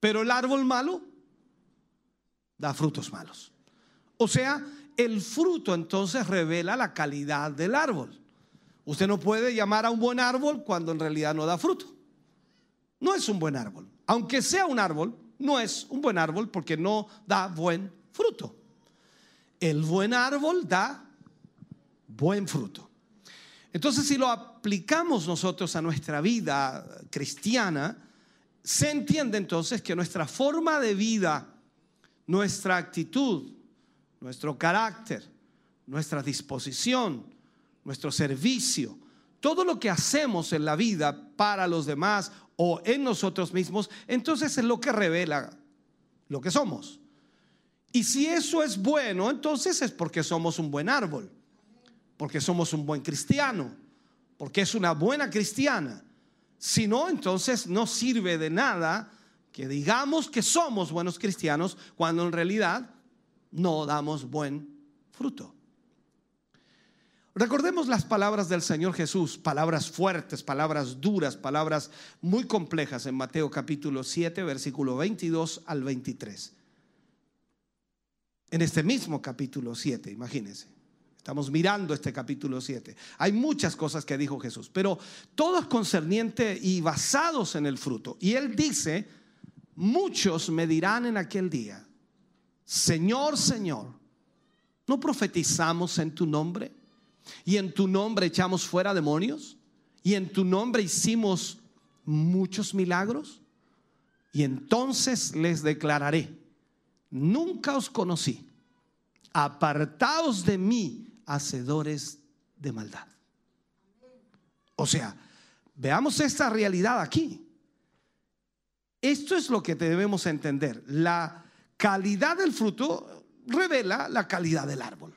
pero el árbol malo da frutos malos. O sea, el fruto entonces revela la calidad del árbol. Usted no puede llamar a un buen árbol cuando en realidad no da fruto. No es un buen árbol aunque sea un árbol, no es un buen árbol porque no da buen fruto. El buen árbol da buen fruto. Entonces, si lo aplicamos nosotros a nuestra vida cristiana, se entiende entonces que nuestra forma de vida, nuestra actitud, nuestro carácter, nuestra disposición, nuestro servicio, todo lo que hacemos en la vida para los demás o en nosotros mismos, entonces es lo que revela lo que somos. Y si eso es bueno, entonces es porque somos un buen árbol, porque somos un buen cristiano, porque es una buena cristiana. Si no, entonces no sirve de nada que digamos que somos buenos cristianos cuando en realidad no damos buen fruto. Recordemos las palabras del Señor Jesús, palabras fuertes, palabras duras, palabras muy complejas en Mateo capítulo 7, versículo 22 al 23. En este mismo capítulo 7, imagínense. Estamos mirando este capítulo 7. Hay muchas cosas que dijo Jesús, pero todos concernientes y basados en el fruto. Y él dice, muchos me dirán en aquel día, Señor, Señor, ¿no profetizamos en tu nombre? Y en tu nombre echamos fuera demonios. Y en tu nombre hicimos muchos milagros. Y entonces les declararé, nunca os conocí. Apartaos de mí, hacedores de maldad. O sea, veamos esta realidad aquí. Esto es lo que debemos entender. La calidad del fruto revela la calidad del árbol.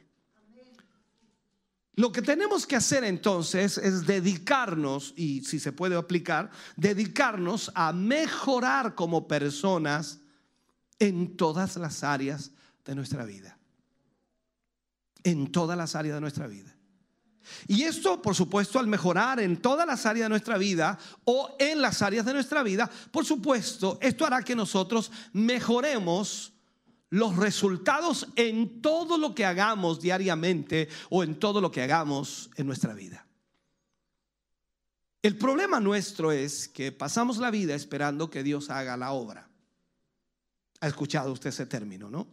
Lo que tenemos que hacer entonces es dedicarnos, y si se puede aplicar, dedicarnos a mejorar como personas en todas las áreas de nuestra vida. En todas las áreas de nuestra vida. Y esto, por supuesto, al mejorar en todas las áreas de nuestra vida o en las áreas de nuestra vida, por supuesto, esto hará que nosotros mejoremos los resultados en todo lo que hagamos diariamente o en todo lo que hagamos en nuestra vida. El problema nuestro es que pasamos la vida esperando que Dios haga la obra. ¿Ha escuchado usted ese término, no?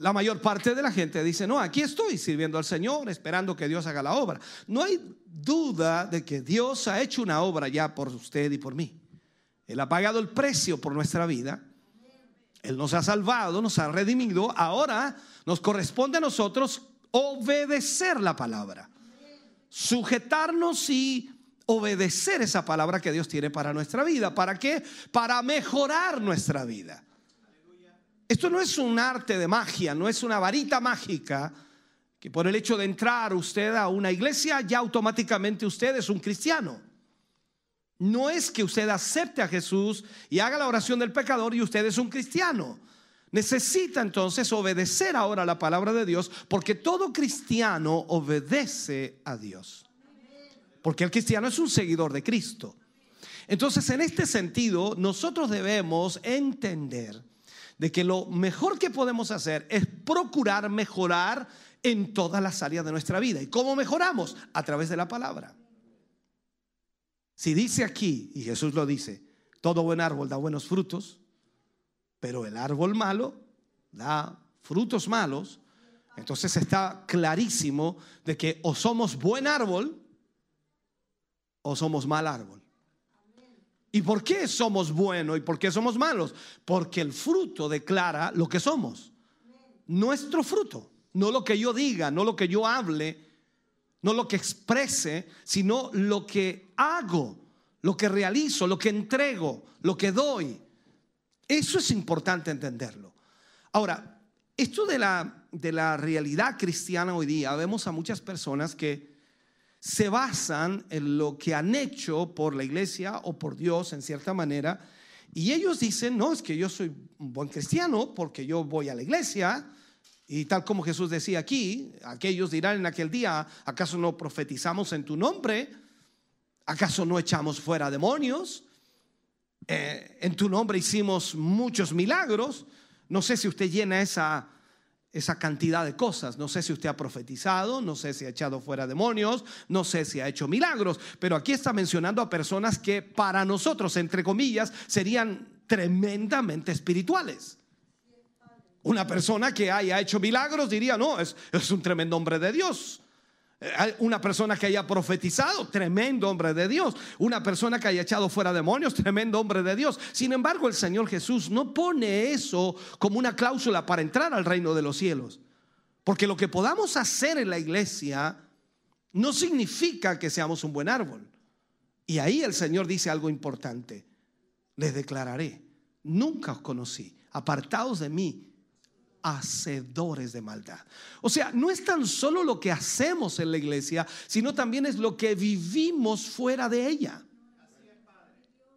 La mayor parte de la gente dice, no, aquí estoy sirviendo al Señor, esperando que Dios haga la obra. No hay duda de que Dios ha hecho una obra ya por usted y por mí. Él ha pagado el precio por nuestra vida. Él nos ha salvado, nos ha redimido. Ahora nos corresponde a nosotros obedecer la palabra. Sujetarnos y obedecer esa palabra que Dios tiene para nuestra vida. ¿Para qué? Para mejorar nuestra vida. Esto no es un arte de magia, no es una varita mágica que por el hecho de entrar usted a una iglesia ya automáticamente usted es un cristiano. No es que usted acepte a Jesús y haga la oración del pecador y usted es un cristiano. Necesita entonces obedecer ahora la palabra de Dios porque todo cristiano obedece a Dios. Porque el cristiano es un seguidor de Cristo. Entonces, en este sentido, nosotros debemos entender de que lo mejor que podemos hacer es procurar mejorar en todas las áreas de nuestra vida. ¿Y cómo mejoramos? A través de la palabra. Si dice aquí, y Jesús lo dice, todo buen árbol da buenos frutos, pero el árbol malo da frutos malos, entonces está clarísimo de que o somos buen árbol o somos mal árbol. ¿Y por qué somos buenos y por qué somos malos? Porque el fruto declara lo que somos. Nuestro fruto, no lo que yo diga, no lo que yo hable, no lo que exprese, sino lo que hago, lo que realizo, lo que entrego, lo que doy. Eso es importante entenderlo. Ahora, esto de la, de la realidad cristiana hoy día, vemos a muchas personas que se basan en lo que han hecho por la iglesia o por Dios en cierta manera. Y ellos dicen, no, es que yo soy un buen cristiano porque yo voy a la iglesia. Y tal como Jesús decía aquí, aquellos dirán en aquel día, ¿acaso no profetizamos en tu nombre? ¿Acaso no echamos fuera demonios? Eh, en tu nombre hicimos muchos milagros. No sé si usted llena esa esa cantidad de cosas. No sé si usted ha profetizado, no sé si ha echado fuera demonios, no sé si ha hecho milagros, pero aquí está mencionando a personas que para nosotros, entre comillas, serían tremendamente espirituales. Una persona que haya hecho milagros diría, no, es, es un tremendo hombre de Dios. Una persona que haya profetizado, tremendo hombre de Dios. Una persona que haya echado fuera demonios, tremendo hombre de Dios. Sin embargo, el Señor Jesús no pone eso como una cláusula para entrar al reino de los cielos. Porque lo que podamos hacer en la iglesia no significa que seamos un buen árbol. Y ahí el Señor dice algo importante. Les declararé, nunca os conocí, apartados de mí, hacedores de maldad. O sea, no es tan solo lo que hacemos en la iglesia, sino también es lo que vivimos fuera de ella.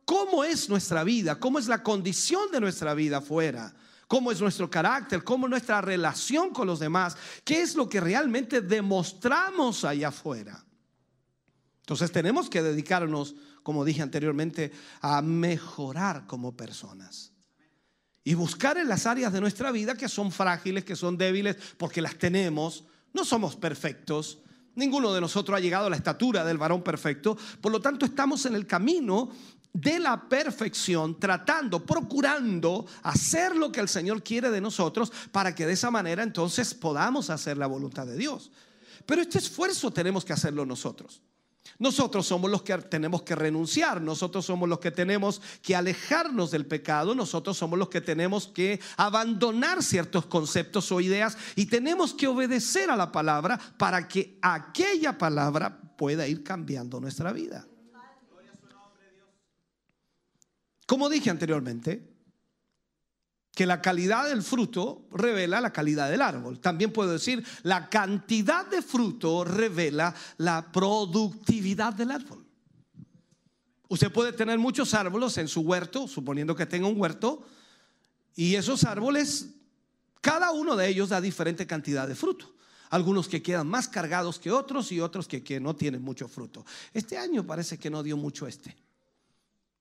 ¿Cómo es nuestra vida? ¿Cómo es la condición de nuestra vida fuera? ¿Cómo es nuestro carácter? ¿Cómo es nuestra relación con los demás? ¿Qué es lo que realmente demostramos allá afuera? Entonces tenemos que dedicarnos, como dije anteriormente, a mejorar como personas y buscar en las áreas de nuestra vida que son frágiles, que son débiles, porque las tenemos, no somos perfectos, ninguno de nosotros ha llegado a la estatura del varón perfecto, por lo tanto estamos en el camino de la perfección, tratando, procurando hacer lo que el Señor quiere de nosotros para que de esa manera entonces podamos hacer la voluntad de Dios. Pero este esfuerzo tenemos que hacerlo nosotros. Nosotros somos los que tenemos que renunciar, nosotros somos los que tenemos que alejarnos del pecado, nosotros somos los que tenemos que abandonar ciertos conceptos o ideas y tenemos que obedecer a la palabra para que aquella palabra pueda ir cambiando nuestra vida. Como dije anteriormente, que la calidad del fruto revela la calidad del árbol. También puedo decir, la cantidad de fruto revela la productividad del árbol. Usted puede tener muchos árboles en su huerto, suponiendo que tenga un huerto, y esos árboles, cada uno de ellos da diferente cantidad de fruto. Algunos que quedan más cargados que otros y otros que, que no tienen mucho fruto. Este año parece que no dio mucho este,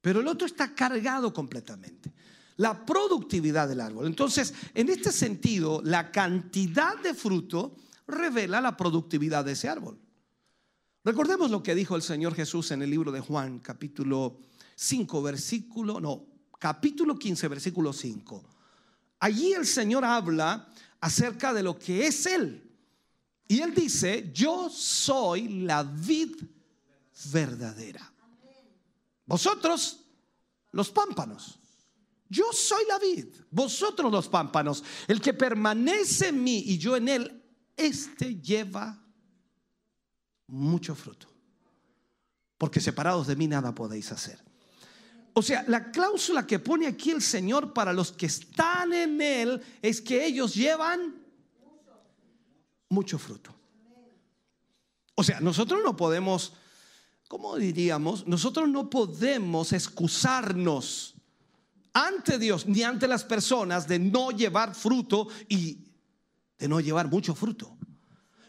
pero el otro está cargado completamente la productividad del árbol. Entonces, en este sentido, la cantidad de fruto revela la productividad de ese árbol. Recordemos lo que dijo el Señor Jesús en el libro de Juan, capítulo 5, versículo, no, capítulo 15, versículo 5. Allí el Señor habla acerca de lo que es Él. Y Él dice, yo soy la vid verdadera. Vosotros, los pámpanos. Yo soy la vid, vosotros los pámpanos. El que permanece en mí y yo en él, este lleva mucho fruto. Porque separados de mí nada podéis hacer. O sea, la cláusula que pone aquí el Señor para los que están en Él es que ellos llevan mucho fruto. O sea, nosotros no podemos, ¿cómo diríamos? Nosotros no podemos excusarnos ante Dios ni ante las personas de no llevar fruto y de no llevar mucho fruto.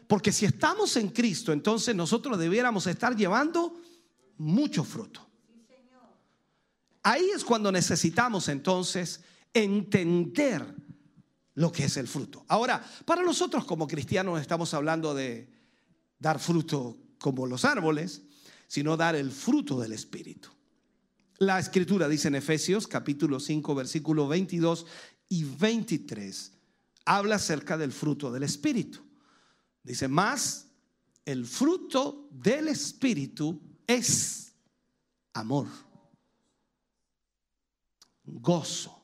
Porque si estamos en Cristo, entonces nosotros debiéramos estar llevando mucho fruto. Ahí es cuando necesitamos entonces entender lo que es el fruto. Ahora, para nosotros como cristianos estamos hablando de dar fruto como los árboles, sino dar el fruto del Espíritu. La escritura dice en Efesios capítulo 5 versículo 22 y 23, habla acerca del fruto del Espíritu. Dice, más el fruto del Espíritu es amor, gozo,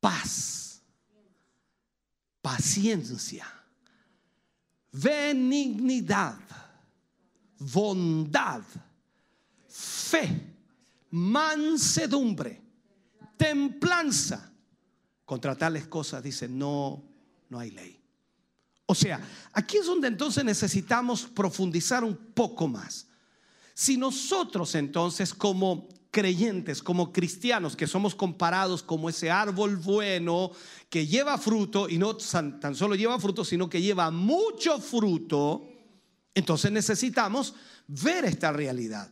paz, paciencia, benignidad, bondad, fe, mansedumbre, templanza. Contra tales cosas dice, no, no hay ley. O sea, aquí es donde entonces necesitamos profundizar un poco más. Si nosotros entonces como creyentes, como cristianos, que somos comparados como ese árbol bueno que lleva fruto y no tan solo lleva fruto, sino que lleva mucho fruto, entonces necesitamos ver esta realidad.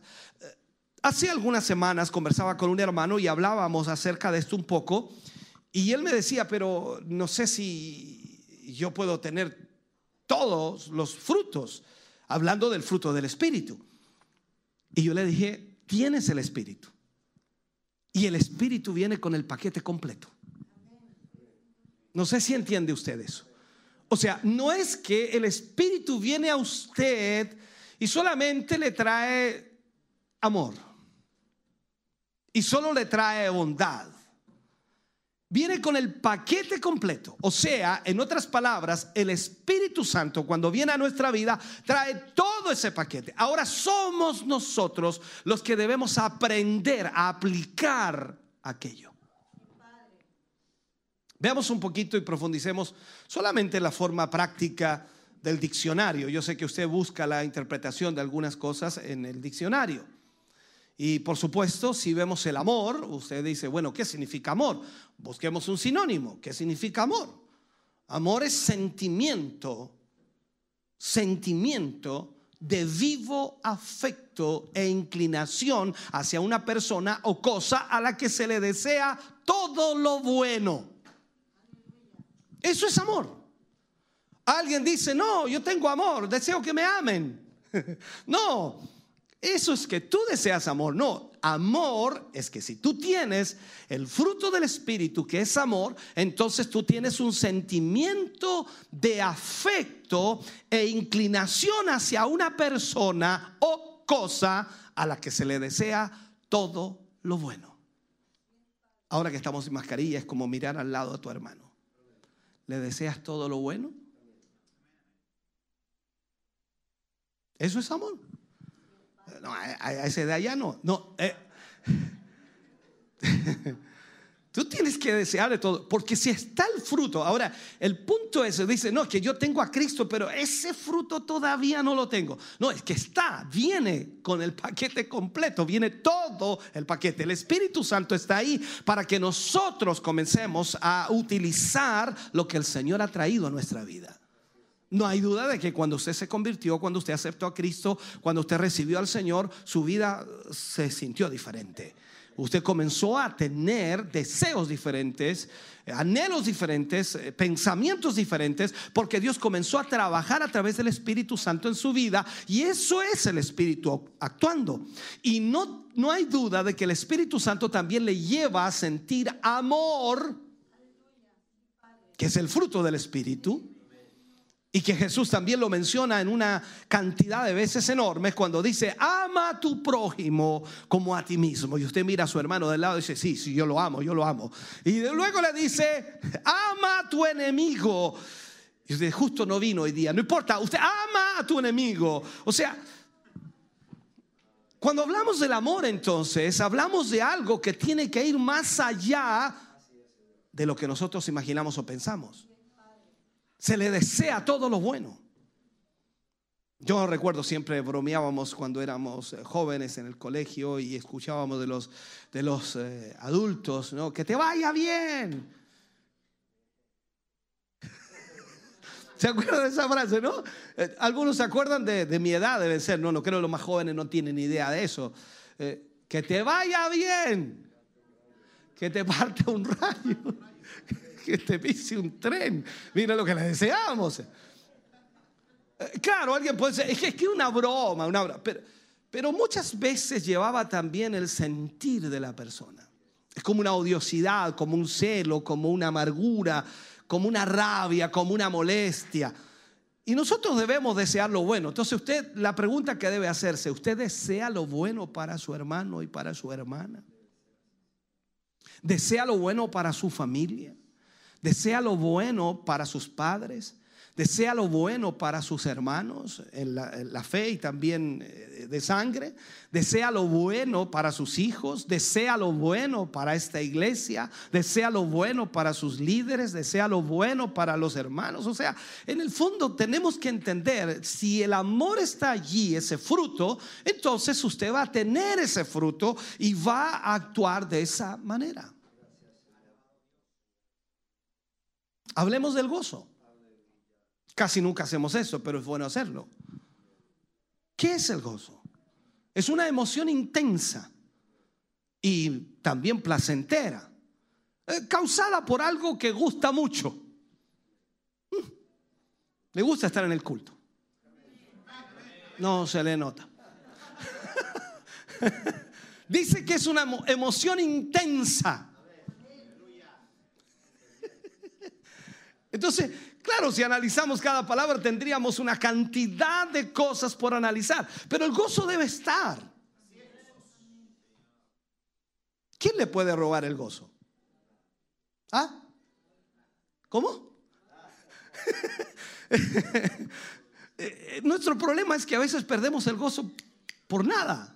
Hace algunas semanas conversaba con un hermano y hablábamos acerca de esto un poco y él me decía, pero no sé si yo puedo tener todos los frutos, hablando del fruto del Espíritu. Y yo le dije, tienes el Espíritu. Y el Espíritu viene con el paquete completo. No sé si entiende usted eso. O sea, no es que el Espíritu viene a usted y solamente le trae amor. Y solo le trae bondad. Viene con el paquete completo. O sea, en otras palabras, el Espíritu Santo cuando viene a nuestra vida trae todo ese paquete. Ahora somos nosotros los que debemos aprender a aplicar aquello. Veamos un poquito y profundicemos solamente en la forma práctica del diccionario. Yo sé que usted busca la interpretación de algunas cosas en el diccionario. Y por supuesto, si vemos el amor, usted dice, bueno, ¿qué significa amor? Busquemos un sinónimo. ¿Qué significa amor? Amor es sentimiento, sentimiento de vivo afecto e inclinación hacia una persona o cosa a la que se le desea todo lo bueno. Eso es amor. Alguien dice, no, yo tengo amor, deseo que me amen. no, eso es que tú deseas amor. No, amor es que si tú tienes el fruto del Espíritu, que es amor, entonces tú tienes un sentimiento de afecto e inclinación hacia una persona o cosa a la que se le desea todo lo bueno. Ahora que estamos en mascarilla es como mirar al lado a tu hermano. ¿Le deseas todo lo bueno? Eso es amor. No, a, esa edad ya no. No. Eh. Tú tienes que desear de todo, porque si está el fruto, ahora el punto es, dice, no, que yo tengo a Cristo, pero ese fruto todavía no lo tengo. No, es que está, viene con el paquete completo, viene todo el paquete. El Espíritu Santo está ahí para que nosotros comencemos a utilizar lo que el Señor ha traído a nuestra vida. No hay duda de que cuando usted se convirtió, cuando usted aceptó a Cristo, cuando usted recibió al Señor, su vida se sintió diferente. Usted comenzó a tener deseos diferentes, anhelos diferentes, eh, pensamientos diferentes, porque Dios comenzó a trabajar a través del Espíritu Santo en su vida y eso es el Espíritu actuando. Y no, no hay duda de que el Espíritu Santo también le lleva a sentir amor que es el fruto del Espíritu, y que Jesús también lo menciona en una cantidad de veces enormes cuando dice, ama a tu prójimo como a ti mismo. Y usted mira a su hermano del lado y dice, sí, sí, yo lo amo, yo lo amo. Y luego le dice, ama a tu enemigo. Y usted justo no vino hoy día, no importa, usted ama a tu enemigo. O sea, cuando hablamos del amor entonces, hablamos de algo que tiene que ir más allá de lo que nosotros imaginamos o pensamos. Se le desea todo lo bueno. Yo recuerdo siempre bromeábamos cuando éramos eh, jóvenes en el colegio y escuchábamos de los, de los eh, adultos, ¿no? Que te vaya bien. ¿Se acuerdan de esa frase, no? Eh, algunos se acuerdan de, mi edad, deben ser, no, no creo que los más jóvenes no tienen idea de eso. que te vaya bien, que te parte un rayo que te pise un tren. Mira lo que le deseamos. Eh, claro, alguien puede decir, es que una broma, una broma. Pero, pero muchas veces llevaba también el sentir de la persona. Es como una odiosidad, como un celo, como una amargura, como una rabia, como una molestia. Y nosotros debemos desear lo bueno. Entonces usted, la pregunta que debe hacerse, ¿usted desea lo bueno para su hermano y para su hermana? ¿Desea lo bueno para su familia? Desea lo bueno para sus padres, desea lo bueno para sus hermanos en la, fe y también eh, de sangre, desea lo bueno para sus hijos, desea lo bueno para esta iglesia, desea lo bueno para sus líderes, desea lo bueno para los hermanos. O sea, en el fondo tenemos que entender, si el amor está allí, ese fruto, entonces usted va a tener ese fruto y va a actuar de esa manera. Hablemos del gozo. Casi nunca hacemos eso, pero es bueno hacerlo. ¿Qué es el gozo? Es una emoción intensa y también placentera, eh, causada por algo que gusta mucho. Mm. Le gusta estar en el culto. No se le nota. Dice que es una emoción intensa Entonces, claro, si analizamos cada palabra tendríamos una cantidad de cosas por analizar, pero el gozo debe estar. ¿Quién le puede robar el gozo? ¿Ah? ¿Cómo? Eh, nuestro problema es que a veces perdemos el gozo por nada.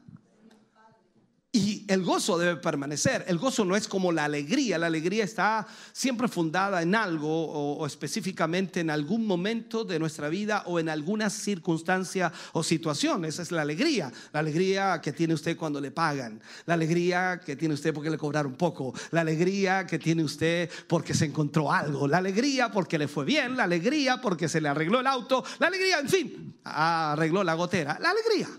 Y el gozo debe permanecer. El gozo no es como la alegría. La alegría está siempre fundada en algo o, específicamente en algún momento de nuestra vida o en alguna circunstancia o situación. Esa es la alegría. La alegría que tiene usted cuando le pagan. La alegría que tiene usted porque le cobraron poco. La alegría que tiene usted porque se encontró algo. La alegría porque le fue bien. La alegría porque se le arregló el auto. La alegría, en fin, arregló la gotera. La alegría.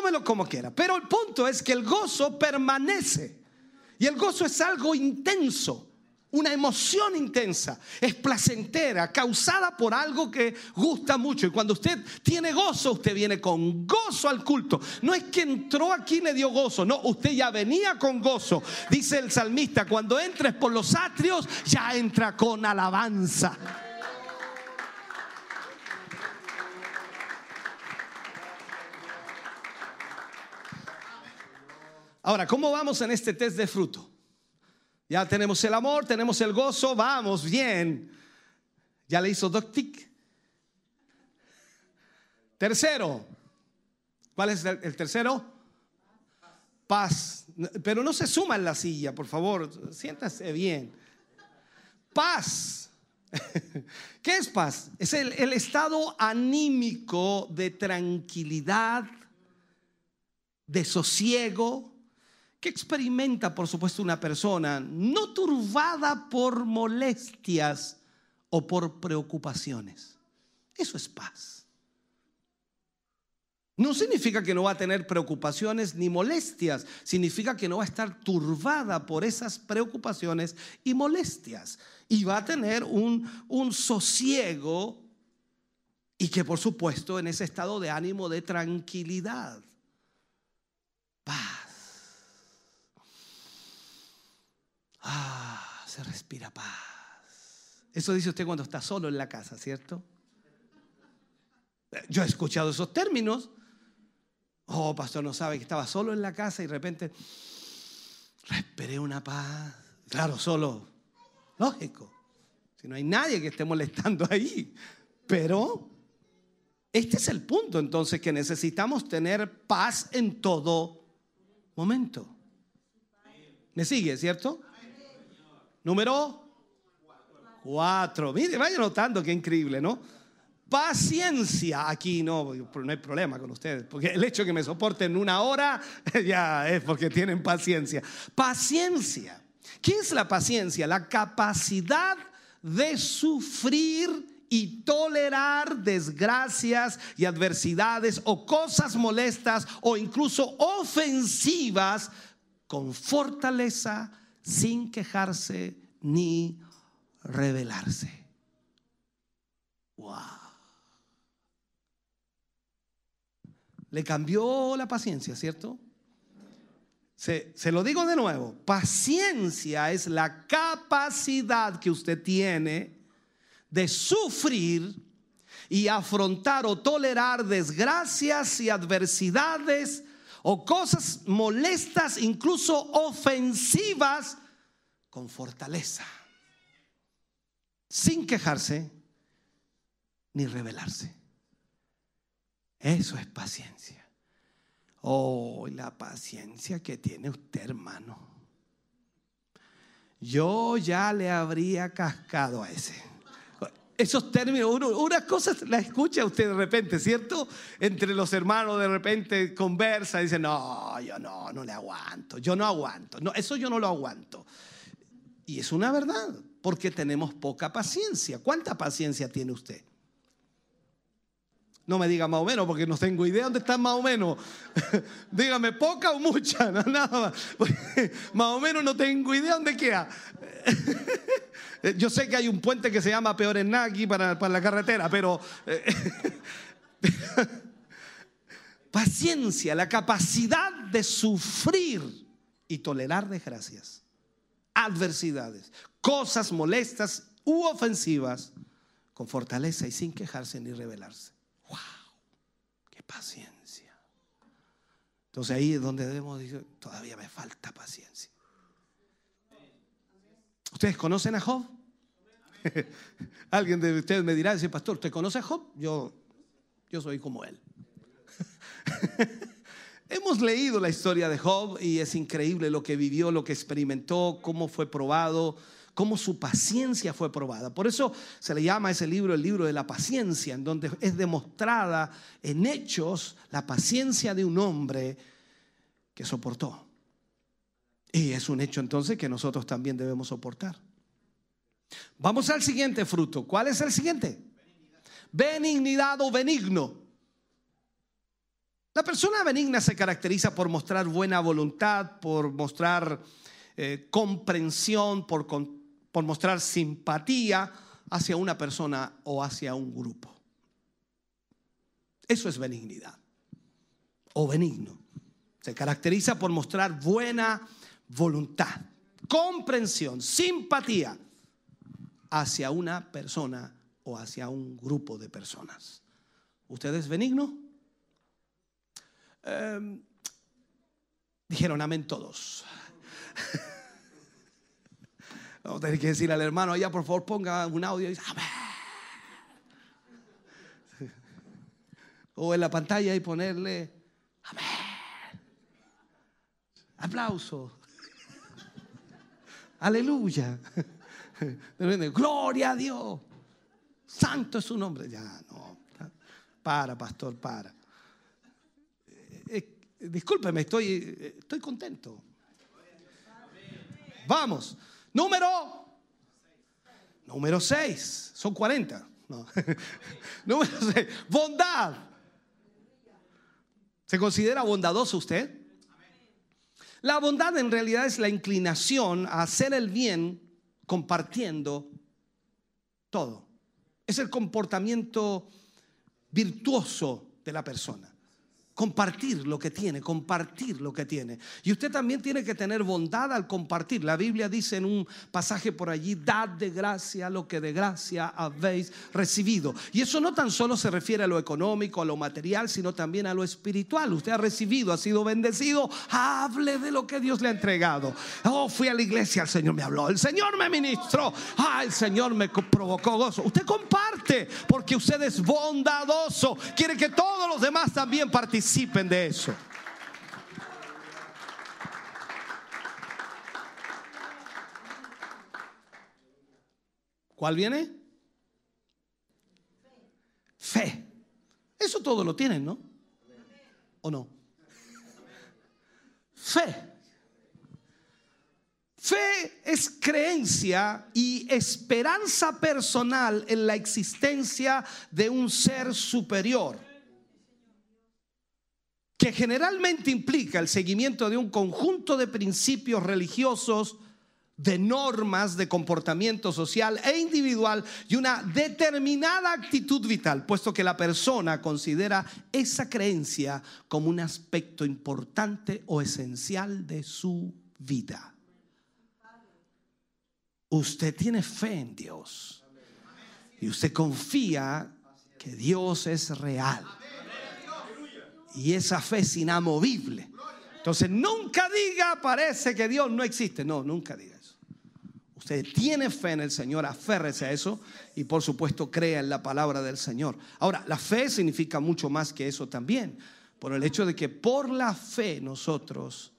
Tómelo como quiera. Pero el punto es que el gozo permanece. Y el gozo es algo intenso, una emoción intensa, es placentera, causada por algo que gusta mucho. Y cuando usted tiene gozo, usted viene con gozo al culto. No es que entró aquí y le dio gozo, no, usted ya venía con gozo. Dice el salmista, cuando entres por los atrios, ya entra con alabanza. Ahora, ¿cómo vamos en este test de fruto? Ya tenemos el amor, tenemos el gozo, vamos bien. ¿Ya le hizo doctic? Tercero, ¿cuál es el, tercero? Paz. Pero no se suma en la silla, por favor, siéntase bien. Paz. ¿Qué es paz? Es el, el estado anímico de tranquilidad, de sosiego, que experimenta, por supuesto, una persona no turbada por molestias o por preocupaciones. Eso es paz. No significa que no va a tener preocupaciones ni molestias, significa que no va a estar turbada por esas preocupaciones y molestias. Y va a tener un, un sosiego y que por supuesto en ese estado de ánimo de tranquilidad. Paz. Ah, se respira paz. Eso dice usted cuando está solo en la casa, ¿cierto? Yo he escuchado esos términos. Oh, pastor, no sabe que estaba solo en la casa y de repente respiré una paz. Claro, solo. Lógico. Si no hay nadie que esté molestando ahí. Pero este es el punto entonces que necesitamos tener paz en todo momento. ¿Me sigue, cierto? Número cuatro. Mire, vaya notando qué increíble, ¿no? Paciencia. Aquí no, no hay problema con ustedes, porque el hecho de que me soporten una hora ya es porque tienen paciencia. Paciencia. ¿Qué es la paciencia? La capacidad de sufrir y tolerar desgracias y adversidades o cosas molestas o incluso ofensivas con fortaleza, sin quejarse ni rebelarse. Wow. Le cambió la paciencia, ¿cierto? Se, se, lo digo de nuevo, paciencia es la capacidad que usted tiene de sufrir y afrontar o tolerar desgracias y adversidades o cosas molestas, incluso ofensivas, con fortaleza, sin quejarse ni rebelarse. Eso es paciencia. Oh, la paciencia que tiene usted, hermano. Yo ya le habría cascado a ese esos términos, uno, unas cosas las escucha usted de repente, ¿cierto? Entre los hermanos de repente conversa y dice, no, yo no, no le aguanto, yo no aguanto, no, eso yo no lo aguanto. Y es una verdad, porque tenemos poca paciencia. ¿Cuánta paciencia tiene usted? No me diga más o menos, porque no tengo idea dónde está más o menos. Dígame, poca o mucha, no, nada más. o menos no tengo idea dónde queda. Yo sé que hay un puente que se llama Peor en Naki para, para la carretera, pero... Eh, paciencia, la capacidad de sufrir y tolerar desgracias, adversidades, cosas molestas u ofensivas, con fortaleza y sin quejarse ni rebelarse. ¡Wow! ¡Qué paciencia! Entonces ahí es donde debemos decir, todavía me falta paciencia. ¿Ustedes conocen a Job? Alguien de ustedes me dirá, dice, pastor, ¿usted conoce a Job? Yo, yo soy como él. Hemos leído la historia de Job y es increíble lo que vivió, lo que experimentó, cómo fue probado, cómo su paciencia fue probada. Por eso se le llama a ese libro el libro de la paciencia, en donde es demostrada en hechos la paciencia de un hombre que soportó. Y es un hecho entonces que nosotros también debemos soportar. Vamos al siguiente fruto. ¿Cuál es el siguiente? Benignidad o benigno. La persona benigna se caracteriza por mostrar buena voluntad, por mostrar eh, comprensión, por, por mostrar simpatía hacia una persona o hacia un grupo. Eso es benignidad o benigno. Se caracteriza por mostrar buena voluntad, comprensión, simpatía hacia una persona o hacia un grupo de personas. ¿Usted es benigno? Em, dijeron amén todos. Vamos a tener que decir al hermano allá, por favor, ponga un audio y dice, amén. O en la pantalla y ponerle, amén. Aplauso. Aleluya. Gloria a Dios. Santo es su nombre. Ya, no. Para, pastor, para. Eh, eh, discúlpeme, estoy, estoy contento. Vamos. Número. Número 6. Son 40. Número 6. Bondad. ¿Se considera bondadoso usted? La bondad en realidad es la inclinación a hacer el bien compartiendo todo. Es el comportamiento virtuoso de la persona. Compartir lo que tiene, compartir lo que tiene. Y usted también tiene que tener bondad al compartir. La Biblia dice en un pasaje por allí, dad de gracia lo que de gracia habéis recibido. Y eso no tan solo se refiere a lo económico, a lo material, sino también a lo espiritual. Usted ha recibido, ha sido bendecido, hable de lo que Dios le ha entregado. Oh, fui a la iglesia, el Señor me habló, el Señor me ministró, ah, el Señor me provocó gozo. Usted comparte porque usted es bondadoso, quiere que todos los demás también participen participen de eso. ¿Cuál viene? Fe. Eso todo lo tienen, ¿no? ¿O no? Fe. Fe es creencia y esperanza personal en la existencia de un ser superior que generalmente implica el seguimiento de un conjunto de principios religiosos, de normas de comportamiento social e individual y una determinada actitud vital, puesto que la persona considera esa creencia como un aspecto importante o esencial de su vida. Usted tiene fe en Dios y usted confía que Dios es real y esa fe es inamovible. Entonces nunca diga, parece que Dios no existe. No, nunca diga eso. Usted tiene fe en el Señor, aférrese a eso y por supuesto crea en la palabra del Señor. Ahora, la fe significa mucho más que eso también, por el hecho de que por la fe nosotros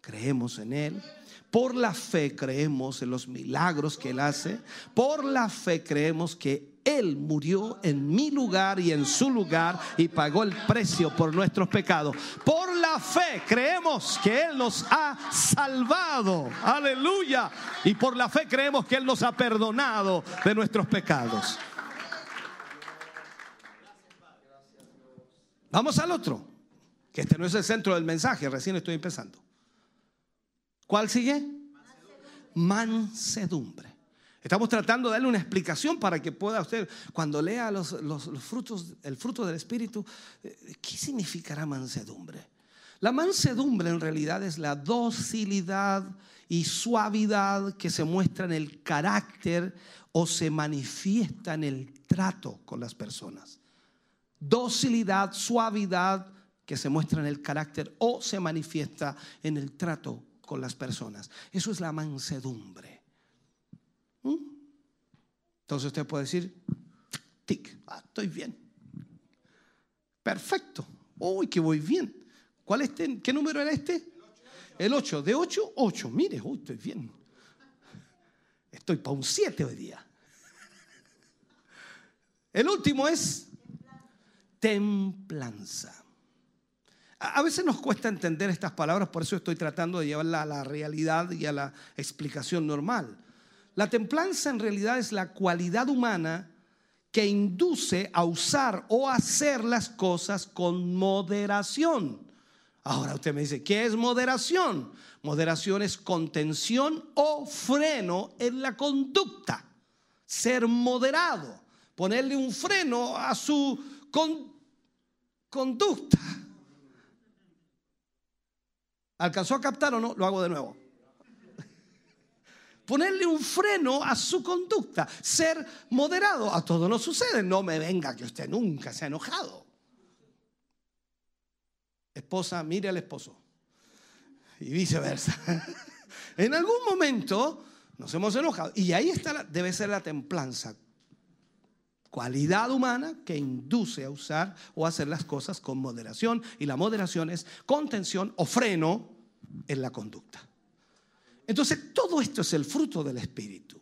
creemos en Él. Por la fe creemos en los milagros que Él hace. Por la fe creemos que él murió en mi lugar y en su lugar y pagó el precio por nuestros pecados. Por la fe creemos que Él nos ha salvado. Aleluya. Y por la fe creemos que Él nos ha perdonado de nuestros pecados. Vamos al otro, que este no es el centro del mensaje, recién estoy empezando. ¿Cuál sigue? Mansedumbre. Estamos tratando de darle una explicación para que pueda usted, cuando lea los, frutos, el fruto del Espíritu, eh, ¿qué significará mansedumbre? La mansedumbre en realidad es la docilidad y suavidad que se muestra en el carácter o se manifiesta en el trato con las personas. Docilidad, suavidad que se muestra en el carácter o se manifiesta en el trato con las personas. Eso es la mansedumbre. Entonces usted puede decir, tic, ah, estoy bien. Perfecto. Uy, que voy bien. ¿Cuál este? ¿Qué número era este? El 8. De 8, 8. Mire, uy, estoy bien. Estoy para un 7 hoy día. El último es templanza. A veces nos cuesta entender estas palabras, por eso estoy tratando de llevarla a la realidad y a la explicación normal. La templanza en realidad es la cualidad humana que induce a usar o hacer las cosas con moderación. Ahora usted me dice, ¿qué es moderación? Moderación es contención o freno en la conducta. Ser moderado, ponerle un freno a su conducta. ¿Alcanzó a captar o no? Lo hago de nuevo ponerle un freno a su conducta, ser moderado. A todo no sucede, no me venga que usted nunca se ha enojado. Esposa, mire al esposo. Y viceversa. en algún momento nos hemos enojado. Y ahí está, debe ser la templanza. Cualidad humana que induce a usar o hacer las cosas con moderación. Y la moderación es contención o freno en la conducta. Entonces, todo esto es el fruto del Espíritu.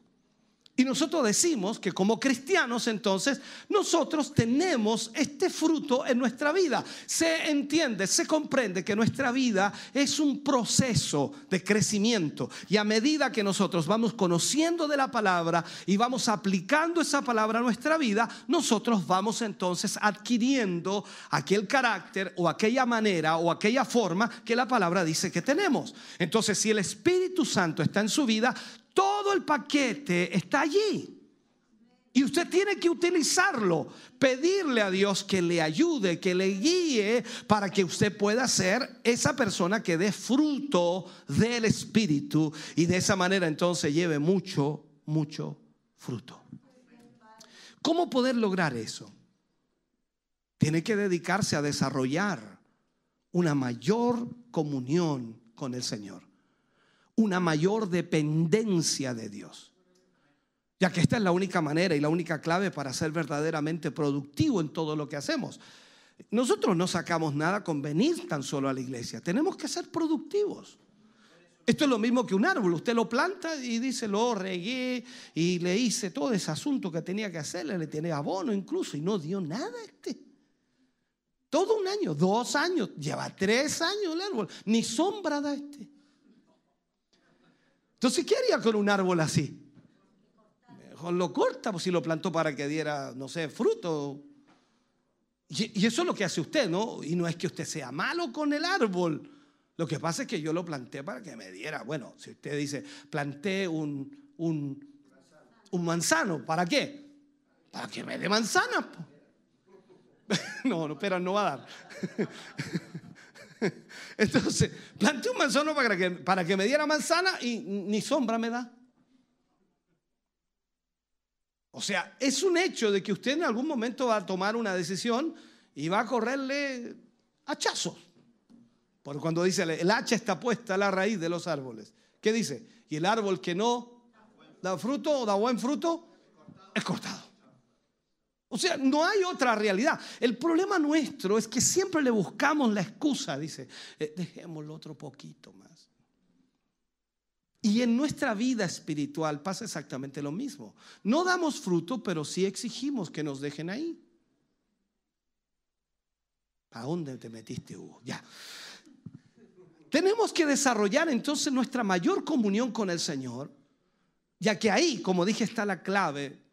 Y nosotros decimos que como cristianos entonces nosotros tenemos este fruto en nuestra vida. Se entiende, se comprende que nuestra vida es un proceso de crecimiento. Y a medida que nosotros vamos conociendo de la palabra y vamos aplicando esa palabra a nuestra vida, nosotros vamos entonces adquiriendo aquel carácter o aquella manera o aquella forma que la palabra dice que tenemos. Entonces, si el Espíritu Santo está en su vida, todo el paquete está allí. Y usted tiene que utilizarlo, pedirle a Dios que le ayude, que le guíe para que usted pueda ser esa persona que dé fruto del Espíritu y de esa manera entonces lleve mucho, mucho fruto. ¿Cómo poder lograr eso? Tiene que dedicarse a desarrollar una mayor comunión con el Señor, una mayor dependencia de Dios ya que esta es la única manera y la única clave para ser verdaderamente productivo en todo lo que hacemos. Nosotros no sacamos nada con venir tan solo a la iglesia, tenemos que ser productivos. Esto es lo mismo que un árbol, usted lo planta y dice, lo regué y le hice todo ese asunto que tenía que hacerle, le tiene abono incluso y no dio nada este. Todo un año, dos años, lleva tres años el árbol, ni sombra da este. Entonces, ¿qué haría con un árbol así? lo corta, pues si lo plantó para que diera, no sé, fruto. Y, eso es lo que hace usted, ¿no? Y no es que usted sea malo con el árbol. Lo que pasa es que yo lo planté para que me diera. Bueno, si usted dice, planté un, un, un manzano, ¿para qué? Para que me dé manzana. No, no, pero no va a dar. Entonces, planté un manzano para que, para que me diera manzana y ni sombra me da. O sea, es un hecho de que usted en algún momento va a tomar una decisión y va a correrle hachazos. Porque cuando dice el hacha está puesta a la raíz de los árboles. ¿Qué dice? Y el árbol que no da fruto o da buen fruto es cortado. O sea, no hay otra realidad. El problema nuestro es que siempre le buscamos la excusa, dice, eh, dejémoslo otro poquito más. Y en nuestra vida espiritual pasa exactamente lo mismo. No damos fruto, pero sí exigimos que nos dejen ahí. ¿A dónde te metiste, Hugo? Ya. Tenemos que desarrollar entonces nuestra mayor comunión con el Señor, ya que ahí, como dije, está la clave,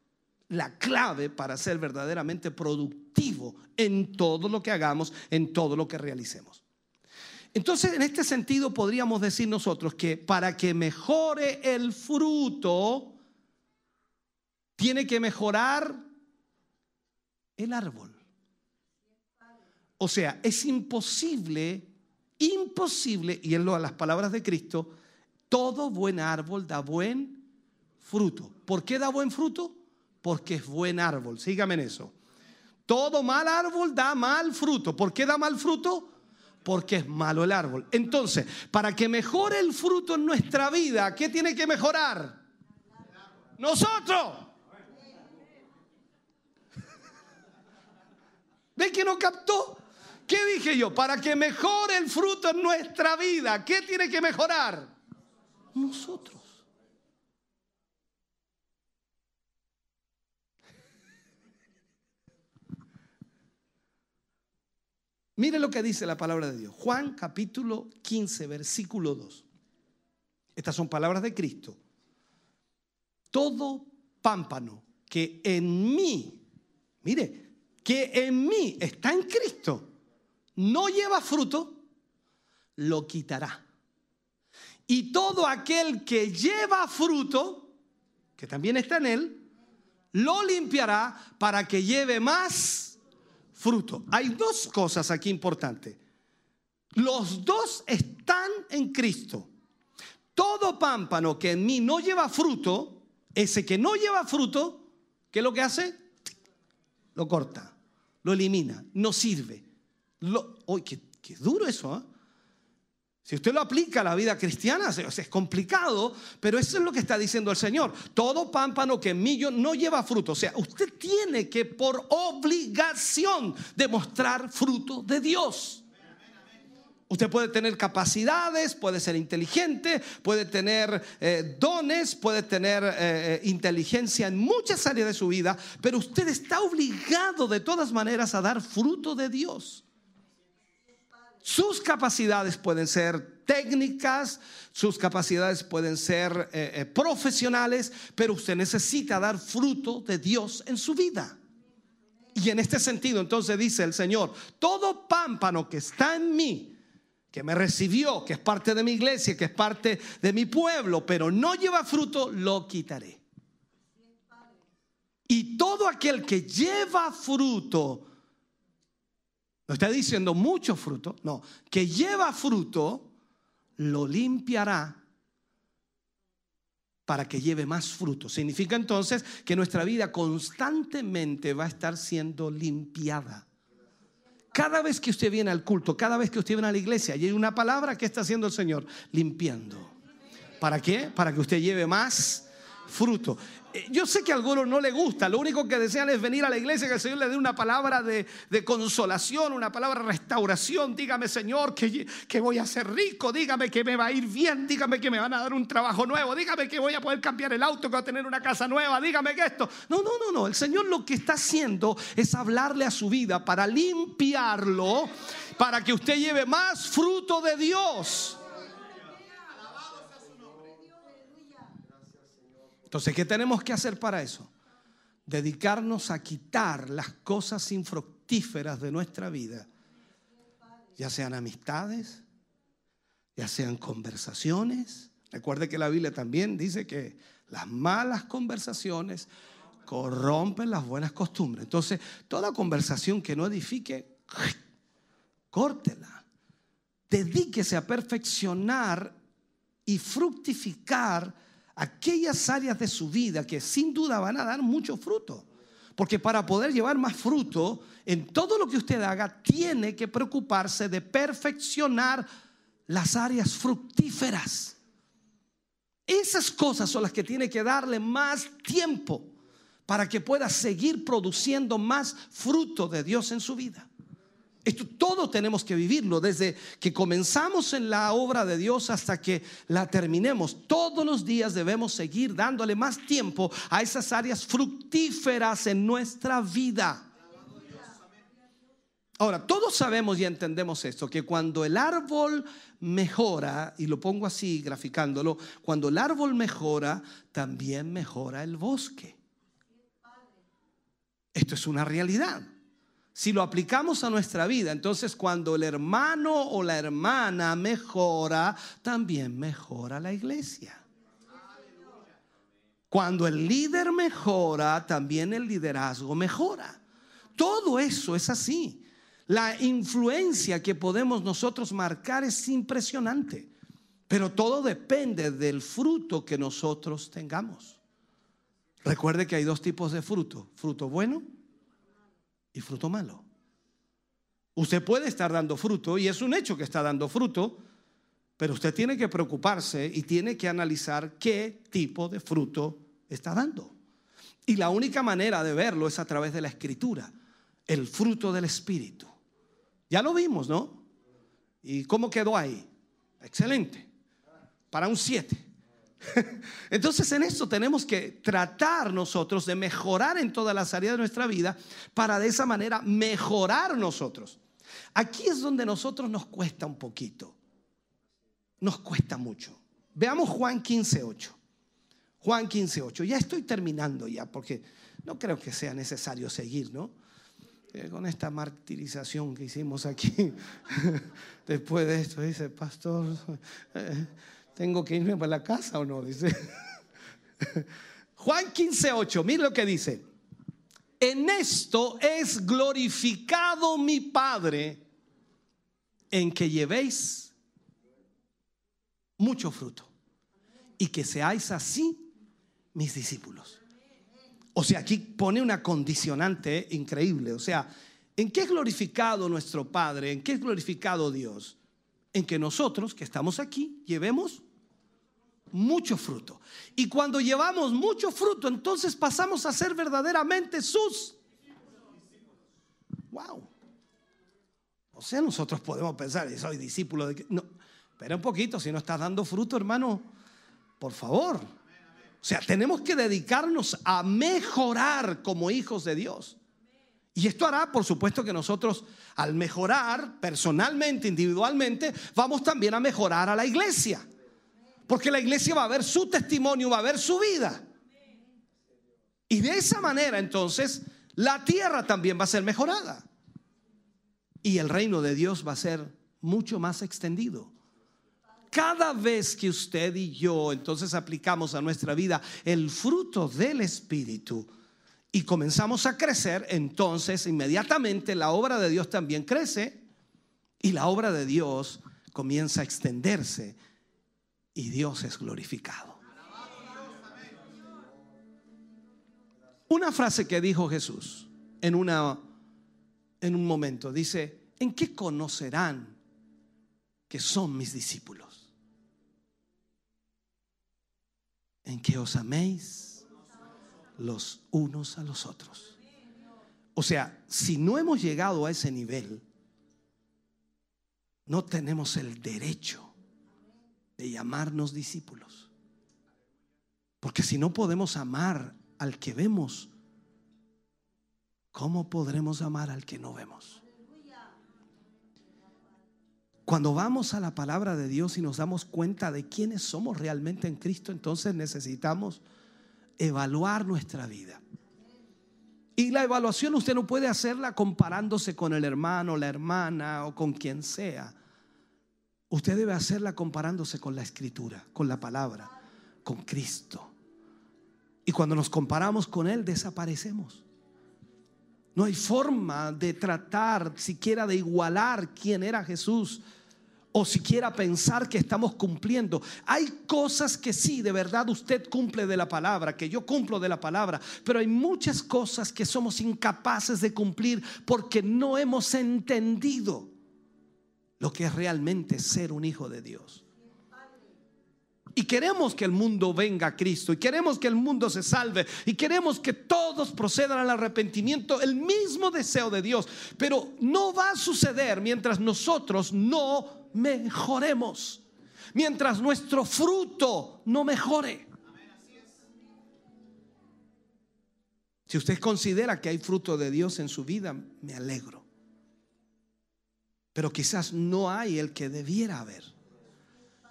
la clave para ser verdaderamente productivo en todo lo que hagamos, en todo lo que realicemos. Entonces, en este sentido, podríamos decir nosotros que para que mejore el fruto, tiene que mejorar el árbol. O sea, es imposible, imposible, y en las palabras de Cristo, todo buen árbol da buen fruto. ¿Por qué da buen fruto? Porque es buen árbol. Sígame en eso. Todo mal árbol da mal fruto. ¿Por qué da mal fruto? porque es malo el árbol. Entonces, para que mejore el fruto en nuestra vida, ¿qué tiene que mejorar? Nosotros. ¿Ve que no captó? ¿Qué dije yo? Para que mejore el fruto en nuestra vida, ¿qué tiene que mejorar? Nosotros. Mire lo que dice la palabra de Dios. Juan capítulo 15, versículo 2. Estas son palabras de Cristo. Todo pámpano que en mí, mire, que en mí está en Cristo, no lleva fruto, lo quitará. Y todo aquel que lleva fruto, que también está en él, lo limpiará para que lleve más fruto. Hay dos cosas aquí importantes. Los dos están en Cristo. Todo pámpano que en mí no lleva fruto, ese que no lleva fruto, ¿qué es lo que hace? Lo corta, lo elimina, no sirve. Lo, qué, duro eso! ¿eh? Si usted lo aplica a la vida cristiana, es complicado, pero eso es lo que está diciendo el Señor. Todo pámpano que en mí no lleva fruto. O sea, usted tiene que por obligación demostrar fruto de Dios. Usted puede tener capacidades, puede ser inteligente, puede tener eh, dones, puede tener eh, eh, inteligencia en muchas áreas de su vida, pero usted está obligado de todas maneras a dar fruto de Dios. Sus capacidades pueden ser técnicas, sus capacidades pueden ser eh, eh, profesionales, pero usted necesita dar fruto de Dios en su vida. Y en este sentido, entonces dice el Señor, todo pámpano que está en mí, que me recibió, que es parte de mi iglesia, que es parte de mi pueblo, pero no lleva fruto, lo quitaré. Y todo aquel que lleva fruto, no está diciendo mucho fruto, no, que lleva fruto, lo limpiará para que lleve más fruto. Significa entonces que nuestra vida constantemente va a estar siendo limpiada. Cada vez que usted viene al culto, cada vez que usted viene a la iglesia, y hay una palabra que está haciendo el Señor, limpiando. ¿Para qué? Para que usted lleve más fruto. Eh, Yo sé que a algunos no le gusta, lo único que desean es venir a la iglesia, que el Señor le dé una palabra de, de consolación, una palabra de restauración. Dígame, Señor, que, que voy a ser rico, dígame que me va a ir bien, dígame que me van a dar un trabajo nuevo, dígame que voy a poder cambiar el auto, que voy a tener una casa nueva, dígame que esto. No, no, no, no. El Señor lo que está haciendo es hablarle a su vida para limpiarlo, para que usted lleve más fruto de Dios. Entonces, ¿qué tenemos que hacer para eso? Dedicarnos a quitar las cosas infructíferas de nuestra vida, ya sean amistades, ya sean conversaciones. Recuerde que la Biblia también dice que las malas conversaciones corrompen las buenas costumbres. Entonces, toda conversación que no edifique, córtela. Dedíquese a perfeccionar y fructificar aquellas áreas de su vida que sin duda van a dar mucho fruto. Porque para poder llevar más fruto en todo lo que usted haga, tiene que preocuparse de perfeccionar las áreas fructíferas. Esas cosas son las que tiene que darle más tiempo para que pueda seguir produciendo más fruto de Dios en su vida. Esto todo tenemos que vivirlo desde que comenzamos en la obra de Dios hasta que la terminemos. Todos los días debemos seguir dándole más tiempo a esas áreas fructíferas en nuestra vida. Ahora, todos sabemos y entendemos esto, que cuando el árbol mejora, y lo pongo así graficándolo, cuando el árbol mejora, también mejora el bosque. Esto es una realidad. Si lo aplicamos a nuestra vida, entonces cuando el hermano o la hermana mejora, también mejora la iglesia. Cuando el líder mejora, también el liderazgo mejora. Todo eso es así. La influencia que podemos nosotros marcar es impresionante, pero todo depende del fruto que nosotros tengamos. Recuerde que hay dos tipos de fruto, fruto bueno y fruto malo. Usted puede estar dando fruto y es un hecho que está dando fruto, pero usted tiene que preocuparse y tiene que analizar qué tipo de fruto está dando. Y la única manera de verlo es a través de la escritura, el fruto del Espíritu. Ya lo vimos, ¿no? ¿Y cómo quedó ahí? Excelente. Para un 7. Entonces en esto tenemos que tratar nosotros de mejorar en todas las áreas de nuestra vida para de esa manera mejorar nosotros. Aquí es donde nosotros nos cuesta un poquito. Nos cuesta mucho. Veamos Juan 15.8. Juan 15.8. Ya estoy terminando ya porque no creo que sea necesario seguir, ¿no? Eh, con esta martirización que hicimos aquí. Después de esto dice, pastor, eh, ¿tengo que irme para la casa o no? Dice. Juan 15.8, mire lo que dice. En esto es glorificado mi Padre en que llevéis mucho fruto y que seáis así mis discípulos. O sea, aquí pone una condicionante increíble. O sea, ¿en qué es glorificado nuestro Padre? ¿En qué es glorificado Dios? En que nosotros que estamos aquí llevemos mucho fruto. Y cuando llevamos mucho fruto, entonces pasamos a ser verdaderamente sus. Wow. O sea, nosotros podemos pensar, soy discípulo de... No, espera un poquito, si no estás dando fruto, hermano, por favor. O sea, tenemos que dedicarnos a mejorar como hijos de Dios. Y esto hará, por supuesto, que nosotros al mejorar personalmente, individualmente, vamos también a mejorar a la iglesia. Porque la iglesia va a ver su testimonio, va a ver su vida. Y de esa manera, entonces, la tierra también va a ser mejorada. Y el reino de Dios va a ser mucho más extendido. Cada vez que usted y yo entonces aplicamos a nuestra vida el fruto del Espíritu y comenzamos a crecer, entonces inmediatamente la obra de Dios también crece y la obra de Dios comienza a extenderse y Dios es glorificado. Una frase que dijo Jesús en, una, en un momento, dice, ¿en qué conocerán que son mis discípulos? En que os améis los unos a los otros. O sea, si no hemos llegado a ese nivel, no tenemos el derecho de llamarnos discípulos. Porque si no podemos amar al que vemos, ¿cómo podremos amar al que no vemos? Cuando vamos a la palabra de Dios y nos damos cuenta de quiénes somos realmente en Cristo, entonces necesitamos evaluar nuestra vida. Y la evaluación usted no puede hacerla comparándose con el hermano, la hermana o con quien sea. Usted debe hacerla comparándose con la escritura, con la palabra, con Cristo. Y cuando nos comparamos con Él, desaparecemos. No hay forma de tratar, siquiera de igualar quién era Jesús o siquiera pensar que estamos cumpliendo. Hay cosas que sí, de verdad usted cumple de la palabra, que yo cumplo de la palabra, pero hay muchas cosas que somos incapaces de cumplir porque no hemos entendido lo que es realmente ser un hijo de Dios. Y queremos que el mundo venga a Cristo. Y queremos que el mundo se salve. Y queremos que todos procedan al arrepentimiento. El mismo deseo de Dios. Pero no va a suceder mientras nosotros no mejoremos. Mientras nuestro fruto no mejore. Si usted considera que hay fruto de Dios en su vida, me alegro. Pero quizás no hay el que debiera haber.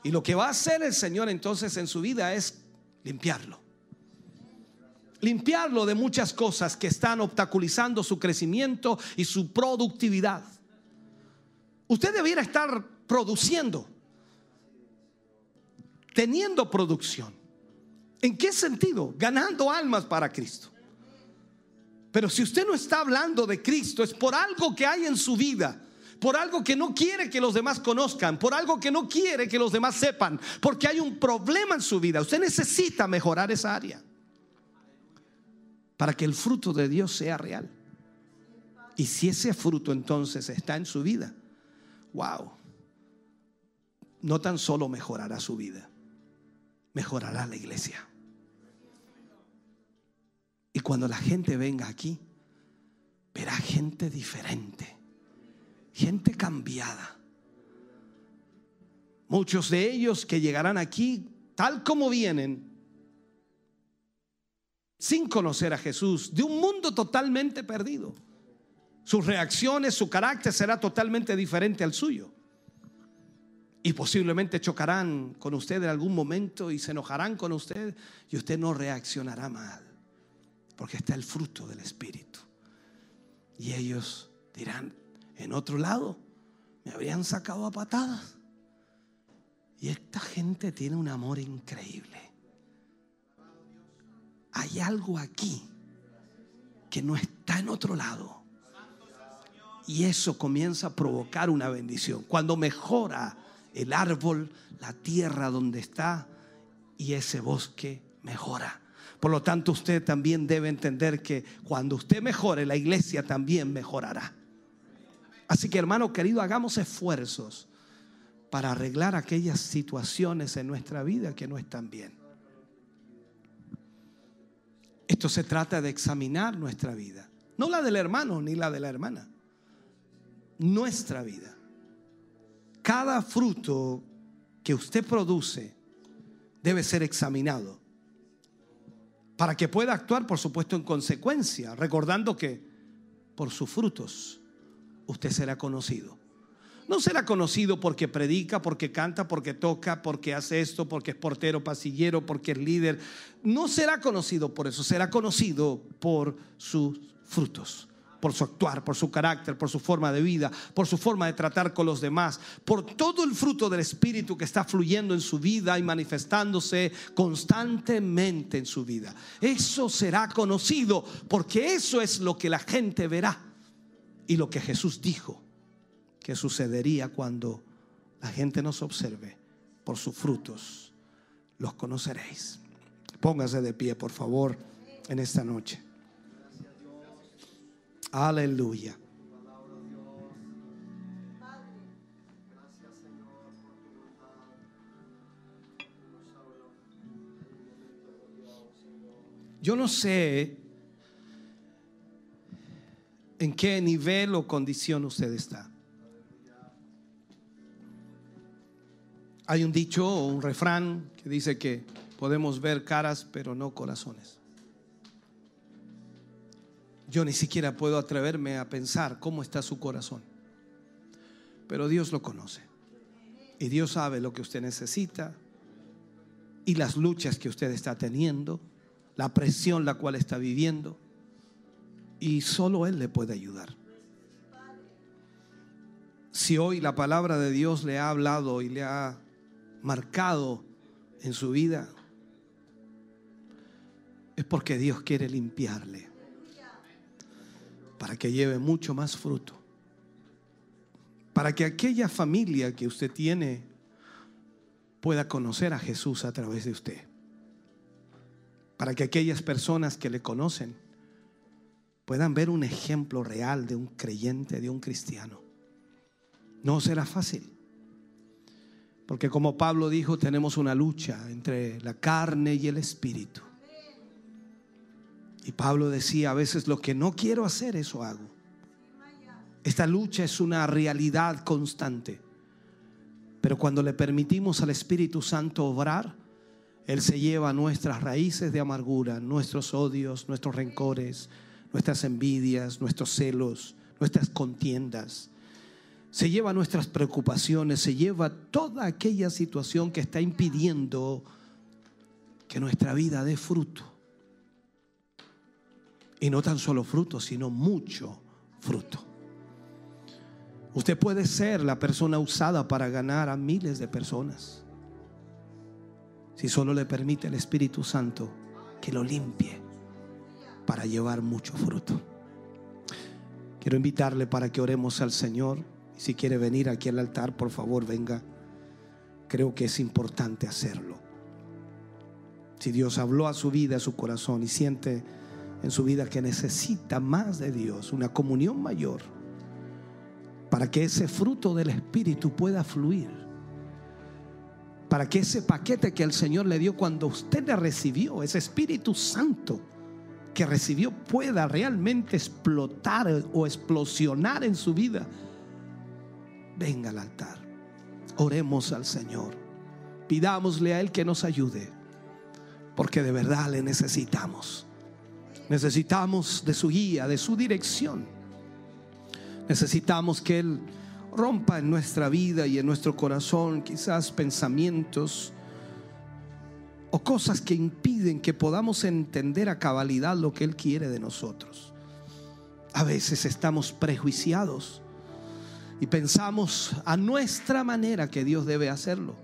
Y lo que va a hacer el Señor entonces en su vida es limpiarlo. Limpiarlo de muchas cosas que están obstaculizando su crecimiento y su productividad. Usted debiera estar produciendo, teniendo producción. ¿En qué sentido? Ganando almas para Cristo. Pero si usted no está hablando de Cristo, es por algo que hay en su vida por algo que no quiere que los demás conozcan, por algo que no quiere que los demás sepan, porque hay un problema en su vida. Usted necesita mejorar esa área para que el fruto de Dios sea real. Y si ese fruto entonces está en su vida, wow, no tan solo mejorará su vida, mejorará la iglesia. Y cuando la gente venga aquí, verá gente diferente gente cambiada. Muchos de ellos que llegarán aquí tal como vienen, sin conocer a Jesús, de un mundo totalmente perdido. Sus reacciones, su carácter será totalmente diferente al suyo. Y posiblemente chocarán con usted en algún momento y se enojarán con usted y usted no reaccionará mal, porque está el fruto del Espíritu. Y ellos dirán, en otro lado me habrían sacado a patadas. Y esta gente tiene un amor increíble. Hay algo aquí que no está en otro lado. Y eso comienza a provocar una bendición. Cuando mejora el árbol, la tierra donde está y ese bosque mejora. Por lo tanto, usted también debe entender que cuando usted mejore, la iglesia también mejorará. Así que hermano querido, hagamos esfuerzos para arreglar aquellas situaciones en nuestra vida que no están bien. Esto se trata de examinar nuestra vida, no la del hermano ni la de la hermana, nuestra vida. Cada fruto que usted produce debe ser examinado para que pueda actuar, por supuesto, en consecuencia, recordando que por sus frutos usted será conocido. No será conocido porque predica, porque canta, porque toca, porque hace esto, porque es portero, pasillero, porque es líder. No será conocido por eso, será conocido por sus frutos, por su actuar, por su carácter, por su forma de vida, por su forma de tratar con los demás, por todo el fruto del Espíritu que está fluyendo en su vida y manifestándose constantemente en su vida. Eso será conocido porque eso es lo que la gente verá y lo que Jesús dijo que sucedería cuando la gente nos observe por sus frutos. Los conoceréis. Póngase de pie, por favor, en esta noche. Aleluya. Yo no sé en qué nivel o condición usted está. Hay un dicho o un refrán que dice que podemos ver caras pero no corazones. Yo ni siquiera puedo atreverme a pensar cómo está su corazón. Pero Dios lo conoce. Y Dios sabe lo que usted necesita y las luchas que usted está teniendo, la presión la cual está viviendo. Y solo Él le puede ayudar. Si hoy la palabra de Dios le ha hablado y le ha marcado en su vida, es porque Dios quiere limpiarle para que lleve mucho más fruto. Para que aquella familia que usted tiene pueda conocer a Jesús a través de usted. Para que aquellas personas que le conocen puedan ver un ejemplo real de un creyente, de un cristiano. No será fácil. Porque como Pablo dijo, tenemos una lucha entre la carne y el espíritu. Y Pablo decía, a veces lo que no quiero hacer, eso hago. Esta lucha es una realidad constante. Pero cuando le permitimos al Espíritu Santo obrar, Él se lleva nuestras raíces de amargura, nuestros odios, nuestros rencores, nuestras envidias, nuestros celos, nuestras contiendas. Se lleva nuestras preocupaciones, se lleva toda aquella situación que está impidiendo que nuestra vida dé fruto. Y no tan solo fruto, sino mucho fruto. Usted puede ser la persona usada para ganar a miles de personas. Si solo le permite el Espíritu Santo que lo limpie para llevar mucho fruto. Quiero invitarle para que oremos al Señor. Si quiere venir aquí al altar, por favor, venga. Creo que es importante hacerlo. Si Dios habló a su vida, a su corazón y siente en su vida que necesita más de Dios, una comunión mayor, para que ese fruto del Espíritu pueda fluir, para que ese paquete que el Señor le dio cuando usted le recibió, ese Espíritu Santo que recibió, pueda realmente explotar o explosionar en su vida. Venga al altar, oremos al Señor, pidámosle a Él que nos ayude, porque de verdad le necesitamos. Necesitamos de su guía, de su dirección. Necesitamos que Él rompa en nuestra vida y en nuestro corazón quizás pensamientos o cosas que impiden que podamos entender a cabalidad lo que Él quiere de nosotros. A veces estamos prejuiciados y pensamos a nuestra manera que Dios debe hacerlo,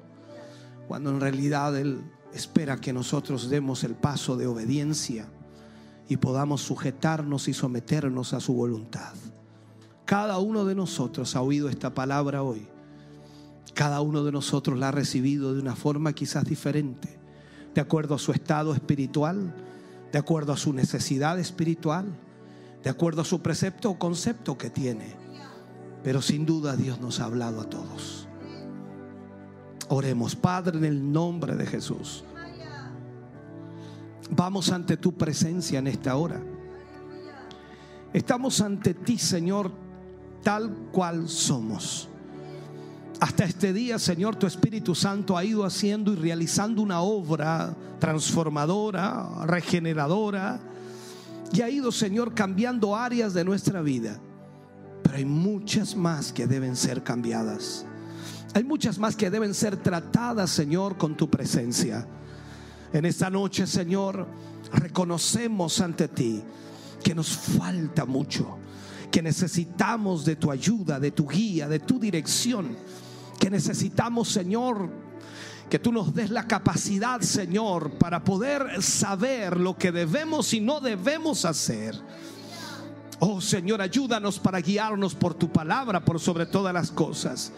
cuando en realidad Él espera que nosotros demos el paso de obediencia y podamos sujetarnos y someternos a su voluntad. Cada uno de nosotros ha oído esta palabra hoy. Cada uno de nosotros la ha recibido de una forma quizás diferente, de acuerdo a su estado espiritual, de acuerdo a su necesidad espiritual, de acuerdo a su precepto o concepto que tiene. Pero sin duda Dios nos ha hablado a todos. Oremos, Padre, en el nombre de Jesús. Vamos ante tu presencia en esta hora. Estamos ante ti, Señor, tal cual somos. Hasta este día, Señor, tu Espíritu Santo ha ido haciendo y realizando una obra transformadora, regeneradora, y ha ido, Señor, cambiando áreas de nuestra vida. Pero hay muchas más que deben ser cambiadas. Hay muchas más que deben ser tratadas, Señor, con tu presencia. En esta noche, Señor, reconocemos ante ti que nos falta mucho que necesitamos de tu ayuda, de tu guía, de tu dirección, que necesitamos, Señor, que tú nos des la capacidad, Señor, para poder saber lo que debemos y no debemos hacer. Oh Señor, ayúdanos para guiarnos por tu palabra, por sobre todas las cosas.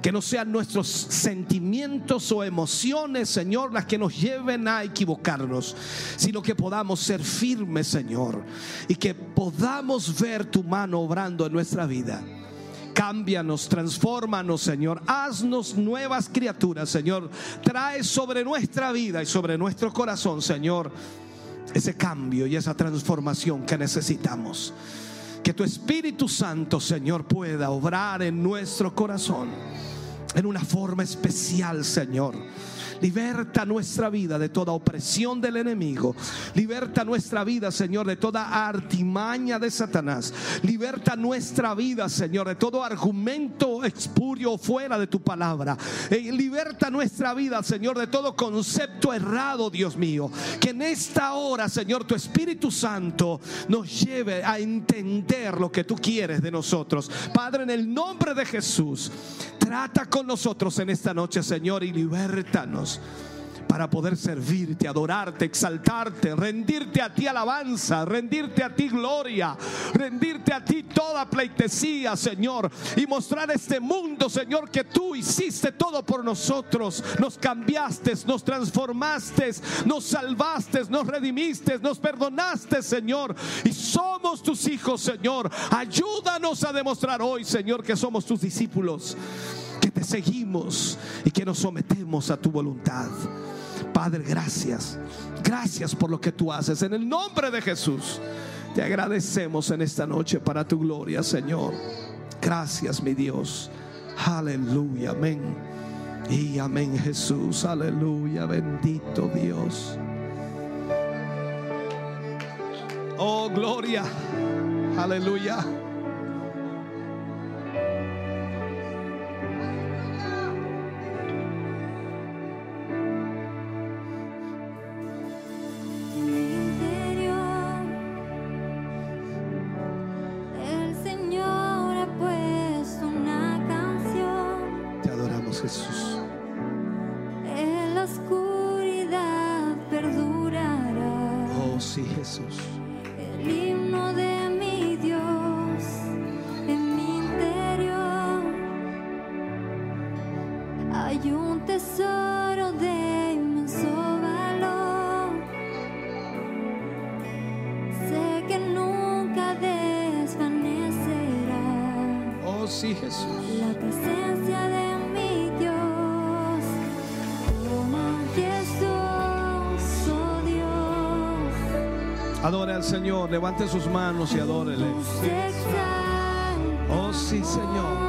Que no sean nuestros sentimientos o emociones, Señor, las que nos lleven a equivocarnos, sino que podamos ser firmes, Señor, y que podamos ver tu mano obrando en nuestra vida. Cámbianos, transfórmanos, Señor. Haznos nuevas criaturas, Señor. Trae sobre nuestra vida y sobre nuestro corazón, Señor, ese cambio y esa transformación que necesitamos. Que tu Espíritu Santo, Señor, pueda obrar en nuestro corazón en una forma especial, Señor. Liberta nuestra vida de toda opresión del enemigo. Liberta nuestra vida, Señor, de toda artimaña de Satanás. Liberta nuestra vida, Señor, de todo argumento expurio fuera de tu palabra. Eh, liberta nuestra vida, Señor, de todo concepto errado, Dios mío. Que en esta hora, Señor, tu Espíritu Santo nos lleve a entender lo que tú quieres de nosotros. Padre, en el nombre de Jesús, trata con nosotros en esta noche, Señor, y libértanos para poder servirte, adorarte, exaltarte, rendirte a ti alabanza, rendirte a ti gloria, rendirte a ti toda pleitesía, Señor, y mostrar a este mundo, Señor, que tú hiciste todo por nosotros, nos cambiaste, nos transformaste, nos salvaste, nos redimiste, nos perdonaste, Señor, y somos tus hijos, Señor. Ayúdanos a demostrar hoy, Señor, que somos tus discípulos que te seguimos y que nos sometemos a tu voluntad. Padre, gracias. Gracias por lo que tú haces. En el nombre de Jesús, te agradecemos en esta noche para tu gloria, Señor. Gracias, mi Dios. Aleluya, amén. Y amén, Jesús. Aleluya, bendito Dios. Oh, gloria. Aleluya. Señor, levante sus manos y adórele. Oh, sí, Señor.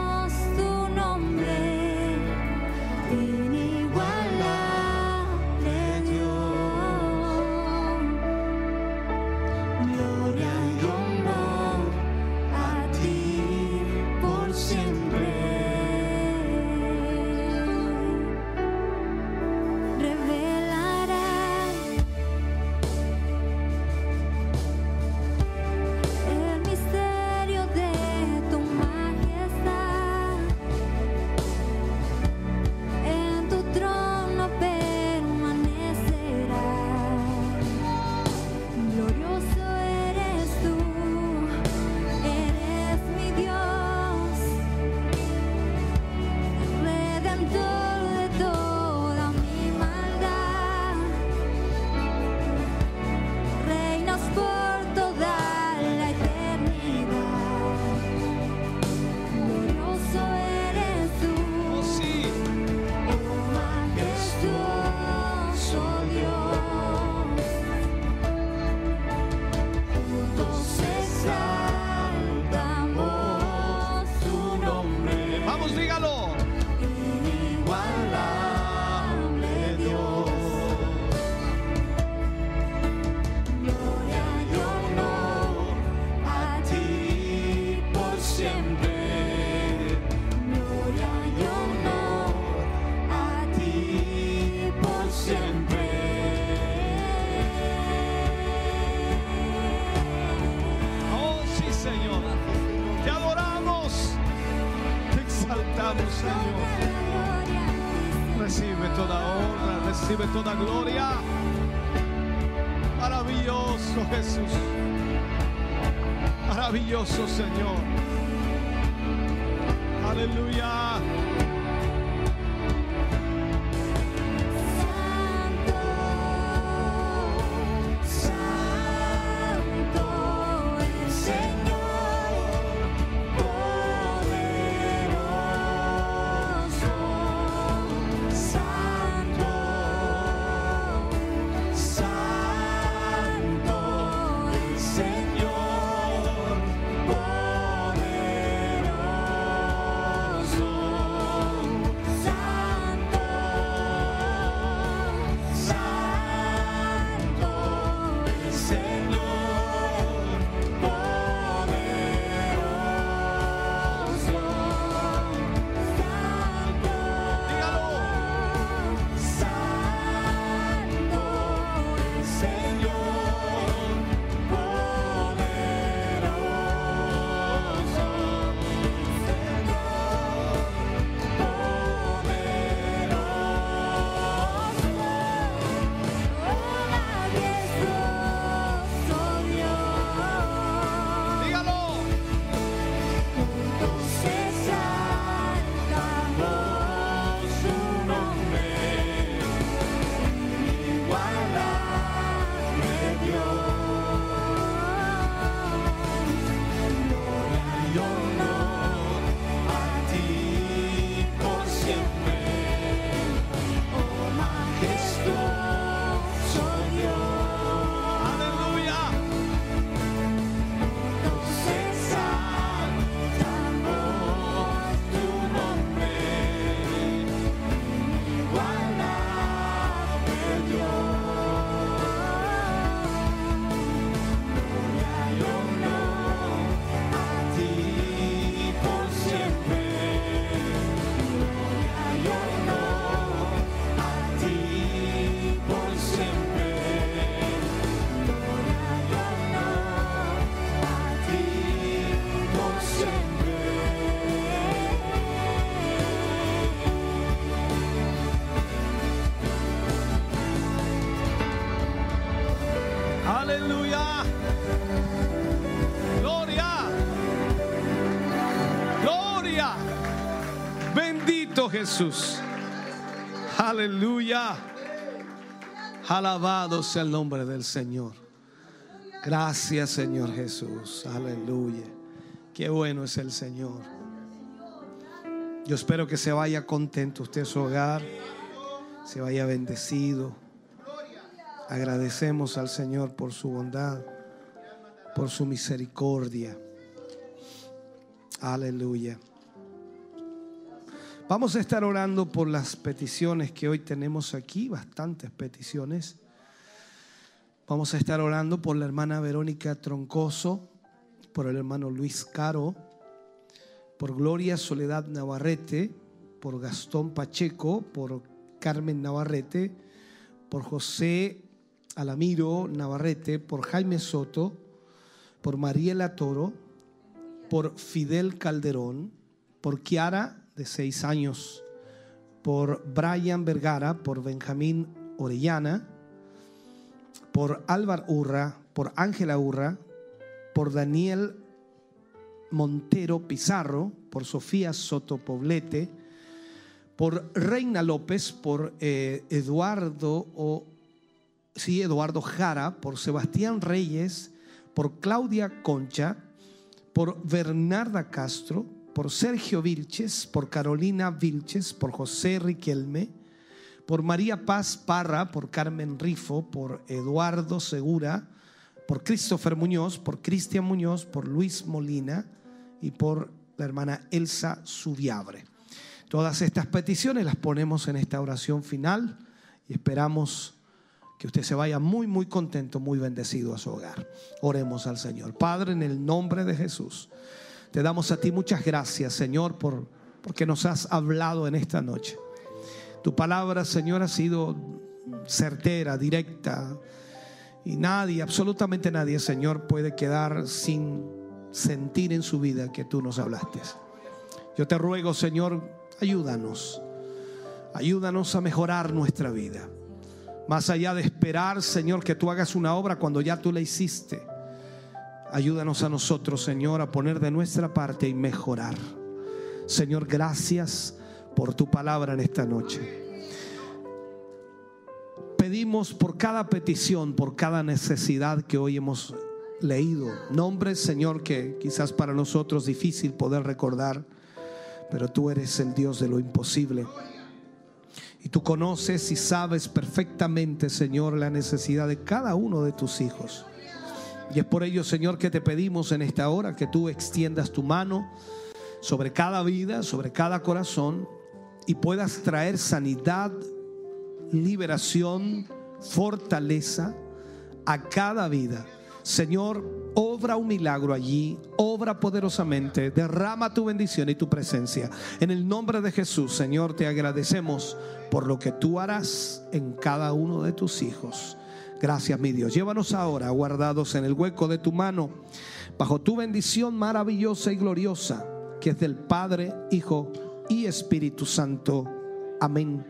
Señor. Jesús. Aleluya. Alabado sea el nombre del Señor. Gracias Señor Jesús. Aleluya. Qué bueno es el Señor. Yo espero que se vaya contento usted a su hogar. Se vaya bendecido. Agradecemos al Señor por su bondad, por su misericordia. Aleluya. Vamos a estar orando por las peticiones que hoy tenemos aquí, bastantes peticiones. Vamos a estar orando por la hermana Verónica Troncoso, por el hermano Luis Caro, por Gloria Soledad Navarrete, por Gastón Pacheco, por Carmen Navarrete, por José Alamiro Navarrete, por Jaime Soto, por Mariela Toro, por Fidel Calderón, por Kiara, de seis años, por Brian Vergara, por Benjamín Orellana, por Álvaro Urra, por Ángela Urra, por Daniel Montero Pizarro, por Sofía Soto Poblete, por Reina López, por eh, Eduardo o sí, Eduardo Jara, por Sebastián Reyes, por Claudia Concha, por Bernarda Castro, por Sergio Vilches, por Carolina Vilches, por José Riquelme, por María Paz Parra, por Carmen Rifo, por Eduardo Segura, por Christopher Muñoz, por Cristian Muñoz, por Luis Molina y por la hermana Elsa Subiabre. Todas estas peticiones las ponemos en esta oración final y esperamos que usted se vaya muy, muy contento, muy bendecido a su hogar. Oremos al Señor. Padre, en el nombre de Jesús, te damos a ti muchas gracias, Señor, por, porque nos has hablado en esta noche. Tu palabra, Señor, ha sido certera, directa. Y nadie, absolutamente nadie, Señor, puede quedar sin sentir en su vida que tú nos hablaste. Yo te ruego, Señor, ayúdanos. Ayúdanos a mejorar nuestra vida. Más allá de esperar, Señor, que tú hagas una obra cuando ya tú la hiciste. Ayúdanos a nosotros, Señor, a poner de nuestra parte y mejorar. Señor, gracias por tu palabra en esta noche. Pedimos por cada petición, por cada necesidad que hoy hemos leído. Nombres, Señor, que quizás para nosotros difícil poder recordar, pero tú eres el Dios de lo imposible. Y tú conoces y sabes perfectamente, Señor, la necesidad de cada uno de tus hijos. Y es por ello, Señor, que te pedimos en esta hora que tú extiendas tu mano sobre cada vida, sobre cada corazón, y puedas traer sanidad, liberación, fortaleza a cada vida. Señor, obra un milagro allí, obra poderosamente, derrama tu bendición y tu presencia. En el nombre de Jesús, Señor, te agradecemos por lo que tú harás en cada uno de tus hijos. Gracias, mi Dios. Llévanos ahora guardados en el hueco de tu mano, bajo tu bendición maravillosa y gloriosa, que es del Padre, Hijo y Espíritu Santo. Amén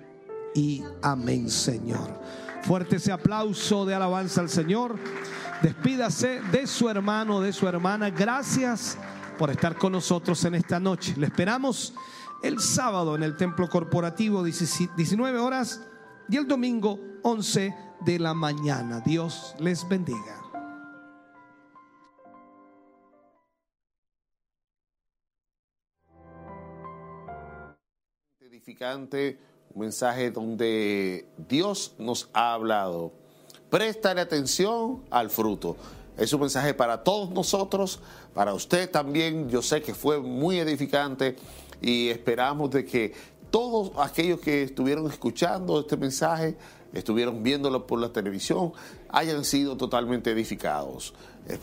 y amén, Señor. Fuerte ese aplauso de alabanza al Señor. Despídase de su hermano, de su hermana. Gracias por estar con nosotros en esta noche. Le esperamos el sábado en el templo corporativo 19 horas y el domingo 11 de la mañana. Dios les bendiga. Edificante, un mensaje donde Dios nos ha hablado. Préstale atención al fruto. Es un mensaje para todos nosotros, para usted también. Yo sé que fue muy edificante y esperamos de que todos aquellos que estuvieron escuchando este mensaje, estuvieron viéndolo por la televisión, hayan sido totalmente edificados.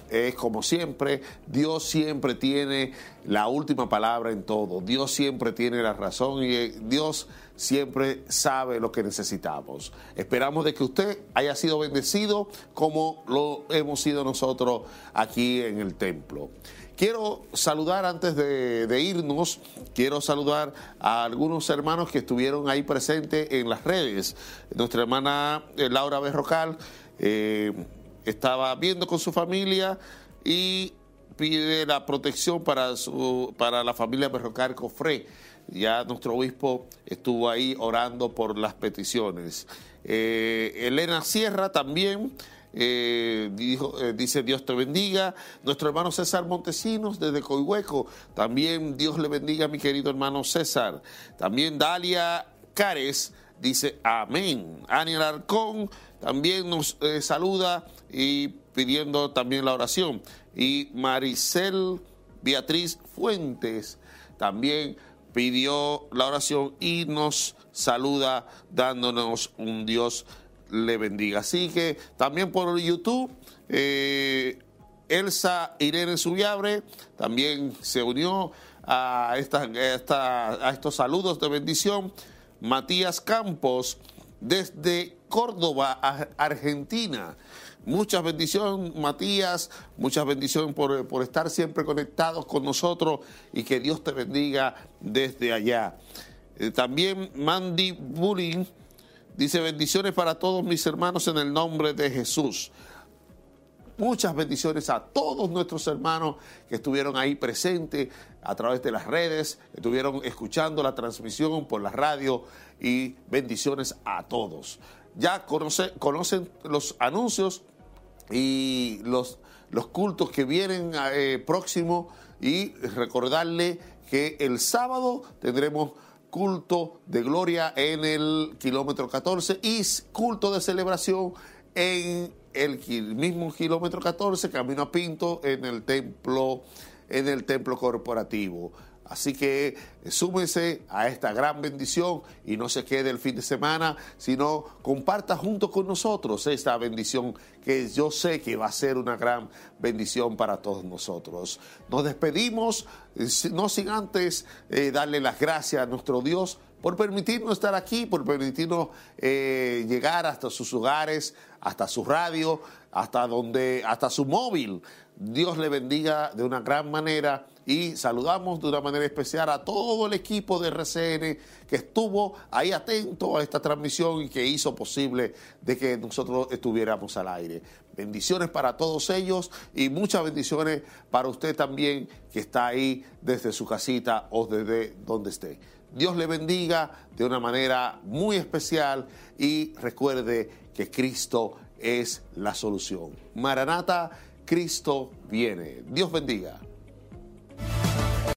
Es, como siempre, Dios siempre tiene la última palabra en todo, Dios siempre tiene la razón y eh, Dios siempre sabe lo que necesitamos. Esperamos de que usted haya sido bendecido como lo hemos sido nosotros aquí en el templo. Quiero saludar antes de, irnos, quiero saludar a algunos hermanos que estuvieron ahí presentes en las redes. Nuestra hermana eh, Laura Berrocal eh, estaba viendo con su familia y pide la protección para, su, para la familia Berrocal Cofré. Ya nuestro obispo estuvo ahí orando por las peticiones. Eh, Elena Sierra también eh, dijo, eh, dice Dios te bendiga. Nuestro hermano César Montesinos desde Coihueco, también Dios le bendiga mi querido hermano César. También Dalia Cares dice amén. Aniel Arcón también nos eh, saluda y pidiendo también la oración. Y Maricel Beatriz Fuentes también pidió la oración y nos saluda dándonos un Dios le bendiga. Así que también por YouTube, eh, Elsa Irene Subiabre también se unió a, a estos saludos de bendición. Matías Campos desde Córdoba, Argentina. Muchas bendiciones, Matías, muchas bendiciones por, por, estar siempre conectados con nosotros y que Dios te bendiga desde allá. Eh, también Mandy Bullying Dice, bendiciones para todos mis hermanos en el nombre de Jesús. Muchas bendiciones a todos nuestros hermanos que estuvieron ahí presentes a través de las redes, estuvieron escuchando la transmisión por la radio y bendiciones a todos. Ya conoce, conocen los anuncios y los, los cultos que vienen eh, próximos y recordarle que el sábado tendremos culto de gloria en el kilómetro 14 y culto de celebración en el mismo kilómetro 14, camino a Pinto, en el templo, en el templo corporativo. Así que súmese a esta gran bendición y no se quede el fin de semana, sino comparta junto con nosotros esta bendición que yo sé que va a ser una gran bendición para todos nosotros. Nos despedimos, eh, no sin antes eh, darle las gracias a nuestro Dios por permitirnos estar aquí, por permitirnos eh, llegar hasta sus hogares, hasta su radio, hasta donde, hasta su móvil. Dios le bendiga de una gran manera y saludamos de una manera especial a todo el equipo de RCN que estuvo ahí atento a esta transmisión y que hizo posible de que nosotros estuviéramos al aire. Bendiciones para todos ellos y muchas bendiciones para usted también que está ahí desde su casita o desde donde esté. Dios le bendiga de una manera muy especial y recuerde que Cristo es la solución. Maranata, Cristo viene. Dios bendiga.